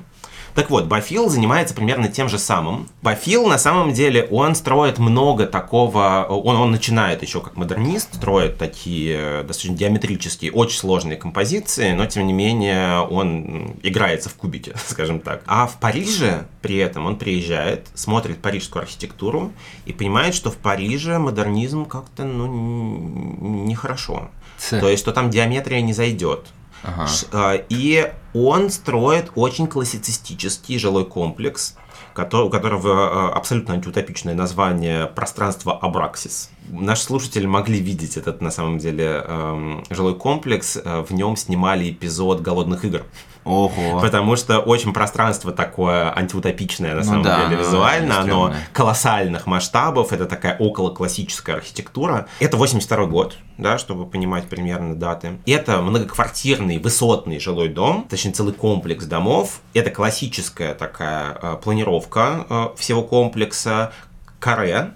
Так вот, Бафил занимается примерно тем же самым. Бафил, на самом деле, он строит много такого... Он, он начинает еще как модернист, строит такие достаточно геометрические, очень сложные композиции, но, тем не менее, он играется в кубике, скажем так. А в Париже при этом он приезжает, смотрит парижскую архитектуру и понимает, что в Париже модернизм как-то, ну, нехорошо. То есть, что там геометрия не зайдет. Ага. А, и он строит очень классицистический жилой комплекс, у которого а, абсолютно антиутопичное название «Пространство Абраксис». Наши слушатели могли видеть этот, на самом деле, эм, жилой комплекс. Э, в нем снимали эпизод «Голодных игр». Ого. Потому что очень пространство такое антиутопичное, на ну самом да, деле, визуально. Оно колоссальных масштабов. Это такая околоклассическая архитектура. Это 82 год, да, чтобы понимать примерно даты. Это многоквартирный высотный жилой дом, точнее целый комплекс домов. Это классическая такая э, планировка э, всего комплекса. Каре,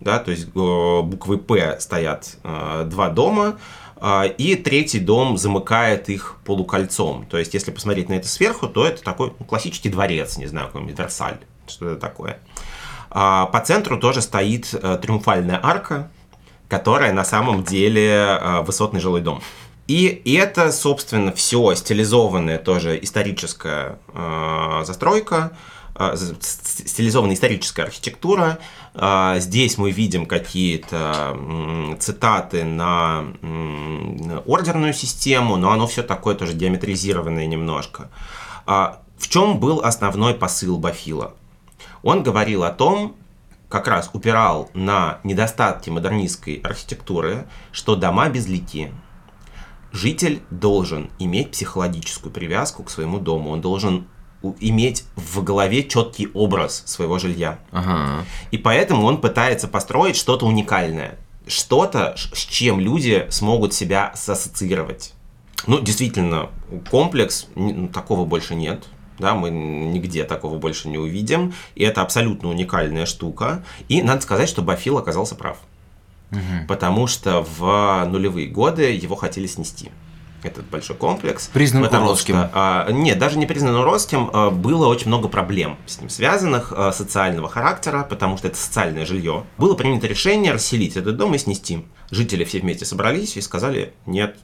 да, то есть э, буквы П стоят э, два дома, и третий дом замыкает их полукольцом. То есть, если посмотреть на это сверху, то это такой ну, классический дворец, не знаю, какой-нибудь Версаль, что это такое. А по центру тоже стоит триумфальная арка, которая на самом деле высотный жилой дом. И это, собственно, все стилизованная тоже историческая э, застройка, э, стилизованная историческая архитектура, а, здесь мы видим какие-то цитаты на ордерную систему, но оно все такое тоже диаметризированное немножко. А, в чем был основной посыл Бафила? Он говорил о том, как раз упирал на недостатки модернистской архитектуры, что дома безлики. Житель должен иметь психологическую привязку к своему дому, он должен иметь в голове четкий образ своего жилья. Ага. И поэтому он пытается построить что-то уникальное. Что-то, с чем люди смогут себя ассоциировать. Ну, действительно, комплекс, ну, такого больше нет. Да, мы нигде такого больше не увидим. И это абсолютно уникальная штука. И надо сказать, что Бафил оказался прав. Угу. Потому что в нулевые годы его хотели снести этот большой комплекс. Признан уродским. Что, а, нет, даже не признан уродским. А, было очень много проблем с ним связанных, а, социального характера, потому что это социальное жилье. Было принято решение расселить этот дом и снести. Жители все вместе собрались и сказали, нет,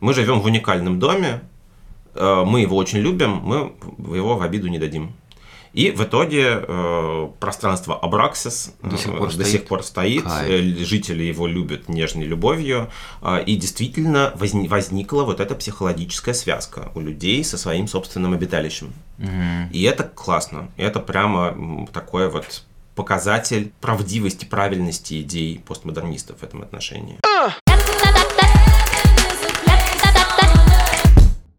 мы живем в уникальном доме, а, мы его очень любим, мы его в обиду не дадим. И в итоге э, пространство Абраксис до сих пор э, до Сих пор стоит э, жители его любят нежной любовью, э, и действительно возни, возникла вот эта психологическая связка у людей со своим собственным обиталищем. Угу. И это классно, это прямо такое вот показатель правдивости, правильности идей постмодернистов в этом отношении.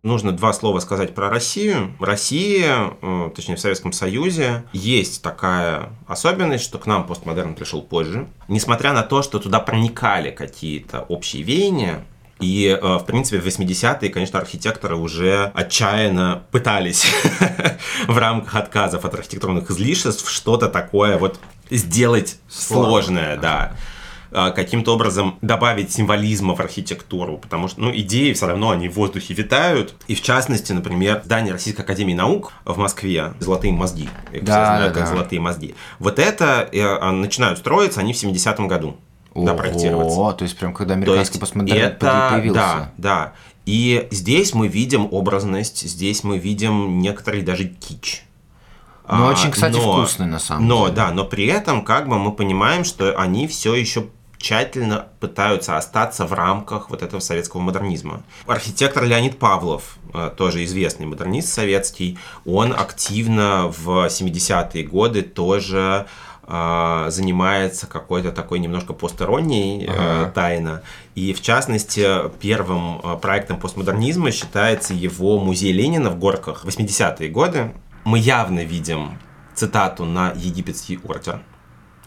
Нужно два слова сказать про Россию. В России, э, точнее в Советском Союзе, есть такая особенность, что к нам постмодерн пришел позже. Несмотря на то, что туда проникали какие-то общие веяния, и, э, в принципе, в 80-е, конечно, архитекторы уже отчаянно пытались в рамках отказов от архитектурных излишеств что-то такое вот сделать сложное, да. Э, каким-то образом добавить символизма в архитектуру, потому что, ну, идеи все равно, они в воздухе витают. И в частности, например, здание Российской Академии Наук в Москве, «Золотые мозги», я Да, все знаю, да, как да. «Золотые мозги». Вот это э, а, начинают строиться они в 70-м году. Да, проектироваться. То есть прям когда американский постмодерн это, появился. Да, да. И здесь мы видим образность, здесь мы видим некоторый даже кич. Ну, А, очень, кстати, но- вкусный на самом Но, деле. да, но при этом как бы мы понимаем, что они все еще тщательно пытаются остаться в рамках вот этого советского модернизма. Архитектор Леонид Павлов, э, тоже известный модернист советский, он активно в 70-е годы тоже э, занимается какой-то такой немножко постеронией э, Ага. тайно. И в частности, первым проектом постмодернизма считается его музей Ленина в Горках. 80-е годы мы явно видим цитату на египетский ордер.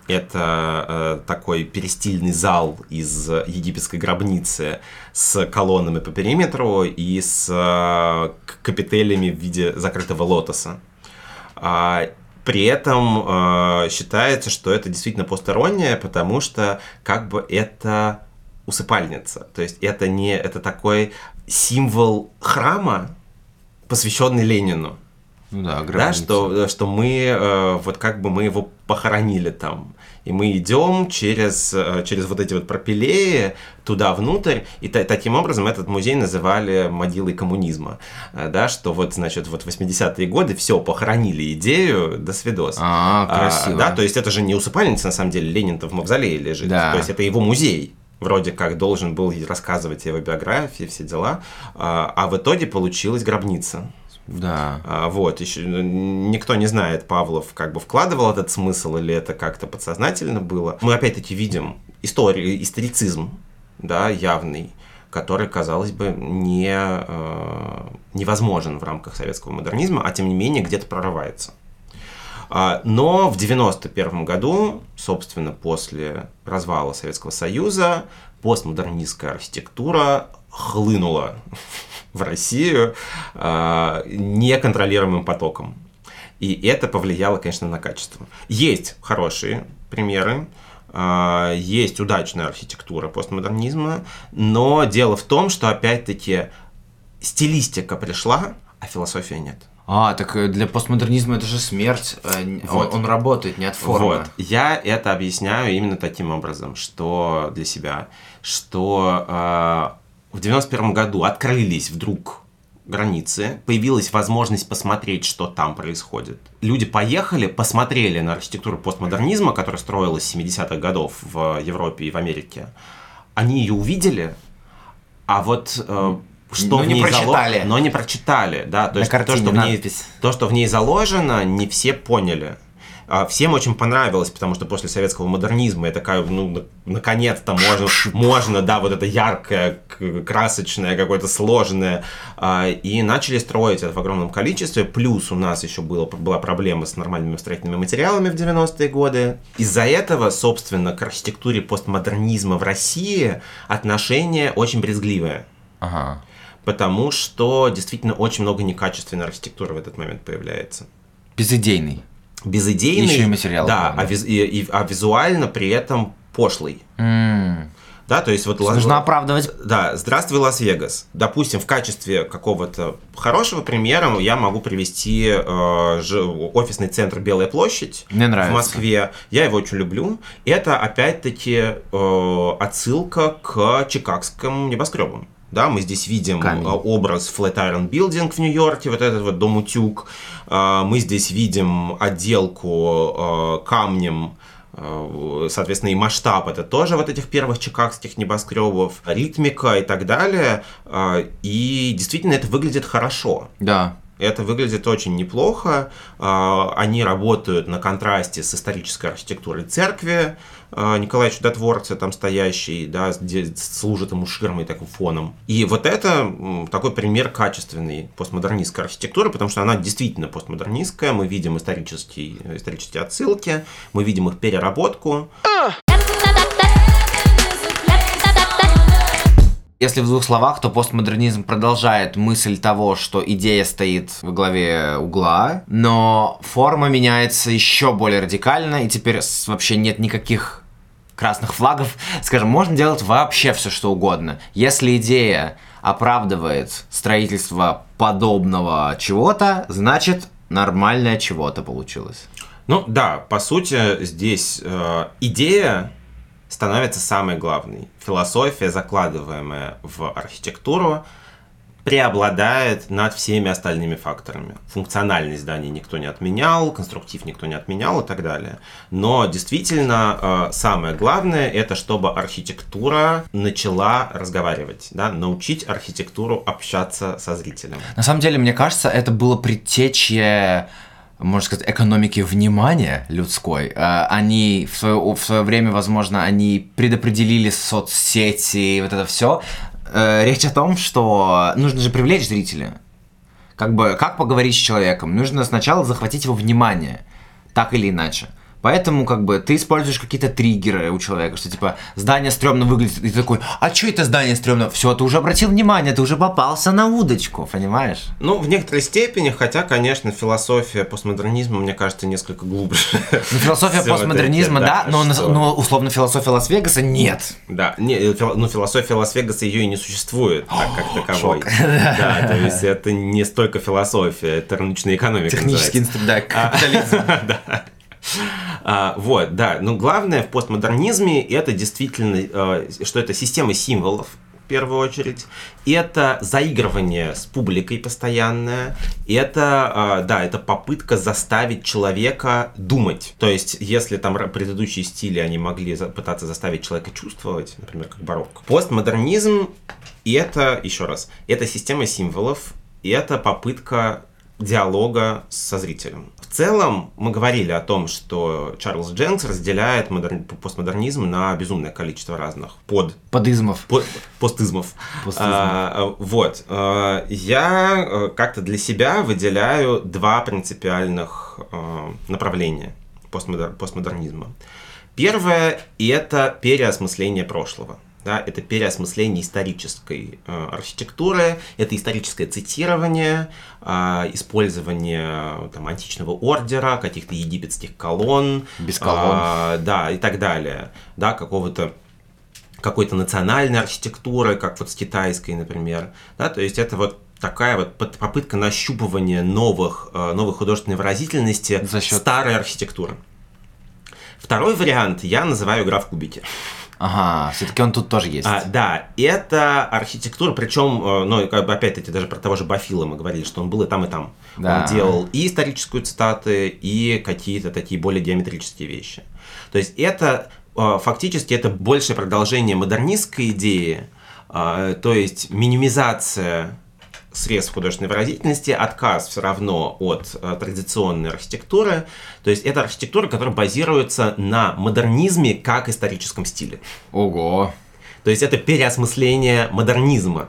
Это э, такой перестильный зал из египетской гробницы с колоннами по периметру и с э, капителями в виде закрытого лотоса. А, при этом э, считается, что это действительно постороннее, потому что как бы это усыпальница. То есть это не это такой символ храма, посвященный Ленину. Ну да, Да, что, что мы э, вот как бы мы его похоронили там. И мы идем через, э, через вот эти вот пропилеи туда внутрь, и та- таким образом этот музей называли могилой коммунизма. Э, Да, что вот, значит, вот 80-е годы все, похоронили идею, до свидос. А, красиво. да, то есть это же не усыпальница, на самом деле, Ленин-то в мавзолее лежит. Да. То есть это его музей. Вроде как должен был рассказывать его биографии, все дела. А, а в итоге получилась гробница. Да. А, Вот, еще никто не знает, Павлов как бы вкладывал этот смысл или это как-то подсознательно было. Мы опять-таки видим историю, историцизм, да, явный, который, казалось бы, не, э, невозможен в рамках советского модернизма, а тем не менее где-то прорывается. А, Но в 91 году, собственно, после развала Советского Союза, постмодернистская архитектура хлынула в Россию а, неконтролируемым потоком. И это повлияло, конечно, на качество. Есть хорошие примеры, а, есть удачная архитектура постмодернизма, но дело в том, что опять-таки стилистика пришла, а философия нет. А, так э, для постмодернизма это же смерть. э, Вот. Он, он работает не от формы. Вот. Я это объясняю именно таким образом, что для себя, что э, в 91 году открылись вдруг границы, появилась возможность посмотреть, что там происходит. Люди поехали, посмотрели на архитектуру постмодернизма, которая строилась с 70-х годов в Европе и в Америке. Они ее увидели, а вот э, что Но в не ней зало- прочитали. но не прочитали, да, то есть то, что в ней то, что в ней заложено, не все поняли. А, Всем очень понравилось, потому что после советского модернизма я такая, ну, на- наконец-то можно, можно, да, вот это яркое, красочное, какое-то сложное. А, И начали строить это в огромном количестве. Плюс у нас еще было, была проблема с нормальными строительными материалами в 90-е годы. Из-за этого, собственно, к архитектуре постмодернизма в России отношение очень брезгливое. Ага. Потому что действительно очень много некачественной архитектуры в этот момент появляется. Безыдейный. Безыдейный. Еще и материал, Да, а, виз- и- и- а визуально при этом пошлый. М. Да, то есть вот... Лас- Нужно оправдывать. Да, здравствуй, Лас-Вегас. Допустим, в качестве какого-то хорошего примера я могу привести э, ж- офисный центр Белая площадь Мне нравится. в Москве. Я его очень люблю. Это опять-таки э, отсылка к чикагским небоскребам. Да, мы здесь видим Камень. э, образ Flatiron Building в Нью-Йорке, вот этот вот дом утюг. Э, Мы здесь видим отделку э, камнем Соответственно, и масштаб это тоже вот этих первых чикагских небоскребов, ритмика и так далее. И действительно это выглядит хорошо. Да. Это выглядит очень неплохо. Они работают на контрасте с исторической архитектурой церкви э, Николая Чудотворца, там стоящий, да, служит ему ширмой таким фоном. И вот это такой пример качественной постмодернистской архитектуры, потому что она действительно постмодернистская. Мы видим исторические, исторические отсылки, мы видим их переработку. Если в двух словах, то постмодернизм продолжает мысль того, что идея стоит во главе угла, но форма меняется еще более радикально, и теперь вообще нет никаких красных флагов, скажем, можно делать вообще все, что угодно. Если идея оправдывает строительство подобного чего-то, значит, нормальное чего-то получилось. Ну да, по сути, здесь э, идея становится самой главной. Философия, закладываемая в архитектуру, преобладает над всеми остальными факторами. Функциональность здания никто не отменял, конструктив никто не отменял и так далее. Но действительно э, самое главное это чтобы архитектура начала разговаривать, да, научить архитектуру общаться со зрителем. На самом деле, мне кажется, это было предтечье можно сказать, экономики внимания людской. Э, они в свое, в свое время, возможно, они предопределили соцсети, вот это все. Э, речь о том, что нужно же привлечь зрителя. Как бы, как поговорить с человеком? Нужно сначала захватить его внимание, так или иначе. Поэтому, как бы, ты используешь какие-то триггеры у человека, что, типа, здание стрёмно выглядит, и ты такой, а что это здание стрёмно? Все, ты уже обратил внимание, ты уже попался на удочку, понимаешь? Ну, в некоторой степени, хотя, конечно, философия постмодернизма, мне кажется, несколько глубже. Ну, философия постмодернизма, да, но, но, условно, философия Лас-Вегаса нет. Да, не, э, ну, философия Лас-Вегаса ее и не существует, так как таковой. Да, то есть это не столько философия, это рыночная экономика Технический инструмент, да, капитализм. А, вот, да. Но главное в постмодернизме это действительно, э, что это система символов, в первую очередь. Это заигрывание с публикой постоянное. Это, а, да, это попытка заставить человека думать. То есть, если там предыдущие стили, они могли пытаться заставить человека чувствовать, например, как барокко. Постмодернизм и это, еще раз, это система символов, и это попытка диалога со зрителем. В целом, мы говорили о том, что Чарльз Дженкс разделяет модерн... постмодернизм на безумное количество разных под... Подизмов. Под... Постизмов. Постизмов. А, вот. А, я э, как-то для себя выделяю два принципиальных а, направления постмодер... постмодернизма. Первое – это переосмысление прошлого. Да, это переосмысление исторической э, архитектуры, это историческое цитирование, э, использование там, античного ордера, каких-то египетских колонн. Без колонн. Э, да, и так далее. Да, какого-то какой-то национальной архитектуры, как вот с китайской, например. Да, то есть это вот такая вот попытка нащупывания новых, э, новой художественной выразительности За счет... старой архитектуры. Второй вариант я называю игра в кубики. Ага, все-таки он тут тоже есть. А, да, это архитектура, причем, э, ну, как бы опять-таки даже про того же Бафила мы говорили, что он был и там, и там. Да. Он делал и историческую цитаты, и какие-то такие более геометрические вещи. То есть это э, фактически это большее продолжение модернистской идеи, э, то есть минимизация средств художественной выразительности, отказ все равно от э, традиционной архитектуры. То есть это архитектура, которая базируется на модернизме как историческом стиле. Ого! То есть это переосмысление модернизма.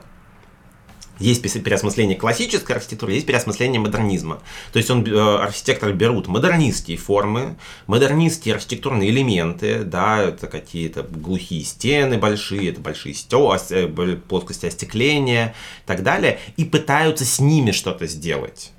Есть переосмысление классической архитектуры, есть переосмысление модернизма. То есть он, э, архитекторы берут модернистские формы, модернистские архитектурные элементы, да, это какие-то глухие стены большие, это большие стё, э, плоскости остекления и так далее, и пытаются с ними что-то сделать.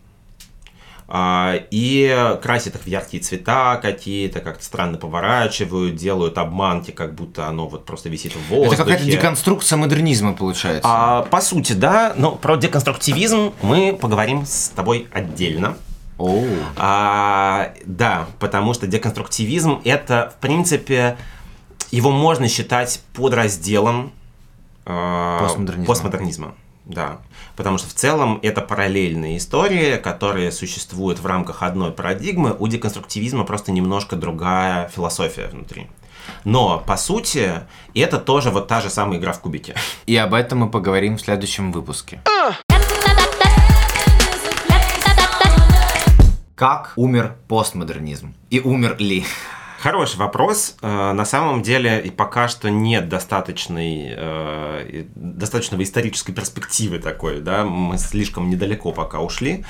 А, и красят их в яркие цвета какие-то, как-то странно поворачивают, делают обманки, как будто оно вот просто висит в воздухе. Это какая-то деконструкция модернизма получается. А, по сути, да, но про деконструктивизм мы поговорим с тобой отдельно. Oh. А, да, потому что деконструктивизм это, в принципе, его можно считать подразделом э, постмодернизма. постмодернизма. Да, потому что в целом это параллельные истории, которые существуют в рамках одной парадигмы. У деконструктивизма просто немножко другая философия внутри. Но, по сути, это тоже вот та же самая игра в кубике. И об этом мы поговорим в следующем выпуске. Как умер постмодернизм? И умер ли? Хороший вопрос. Э, на самом деле и пока что нет достаточной, э, достаточного исторической перспективы такой. Да? Мы слишком недалеко пока ушли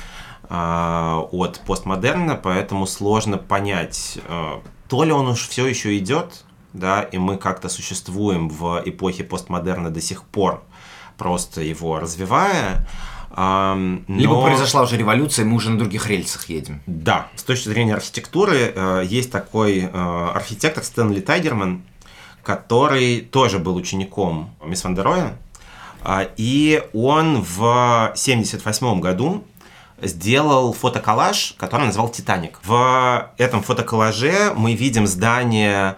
э, от постмодерна, поэтому сложно понять, то ли он уж все еще идет, да, и мы как-то существуем в эпохе постмодерна до сих пор, просто его развивая, но... Либо произошла уже революция, мы уже на других рельсах едем. Да, с точки зрения архитектуры э, есть такой э, архитектор Стэнли Тайгерман, который тоже был учеником мисс Ван. А, и он в 1978 году сделал фотоколлаж, который назвал «Титаник». В этом фотоколлаже мы видим здание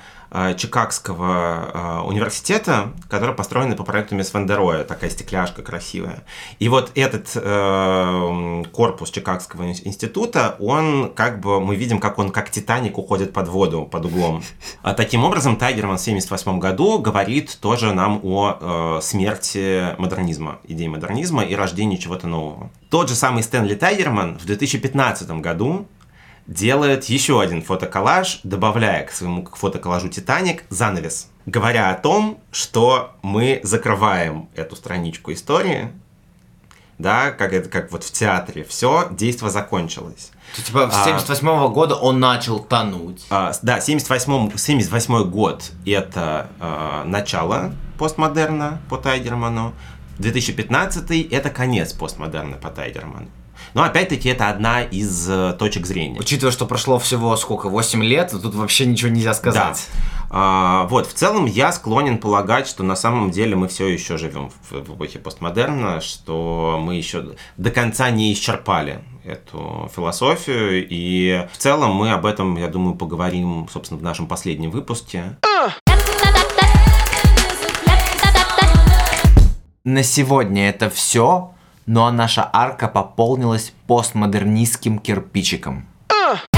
Чикагского э, университета, который построен по проекту Мисс Вандероя, такая стекляшка красивая. И вот этот э, корпус Чикагского института, он как бы, мы видим, как он как Титаник уходит под воду, под углом. А таким образом, Тайгерман в 1978 году говорит тоже нам о э, смерти модернизма, идеи модернизма и рождении чего-то нового. Тот же самый Стэнли Тайгерман в 2015 году делает еще один фотоколлаж, добавляя к своему фотоколлажу «Титаник» занавес, говоря о том, что мы закрываем эту страничку истории, да, как это как вот в театре, все, действо закончилось. То, типа, с 78 -го а, года он начал тонуть. А, да, 78, 78 год – это а, начало постмодерна по Тайгерману, 2015 – это конец постмодерна по Тайгерману. Но опять-таки это одна из э, точек зрения. Учитывая, что прошло всего сколько, 8 лет, тут вообще ничего нельзя сказать. Да. А, вот, в целом я склонен полагать, что на самом деле мы все еще живем в, в эпохе постмодерна, что мы еще до конца не исчерпали эту философию, и в целом мы об этом, я думаю, поговорим, собственно, в нашем последнем выпуске. На сегодня это все ну а наша арка пополнилась постмодернистским кирпичиком. А!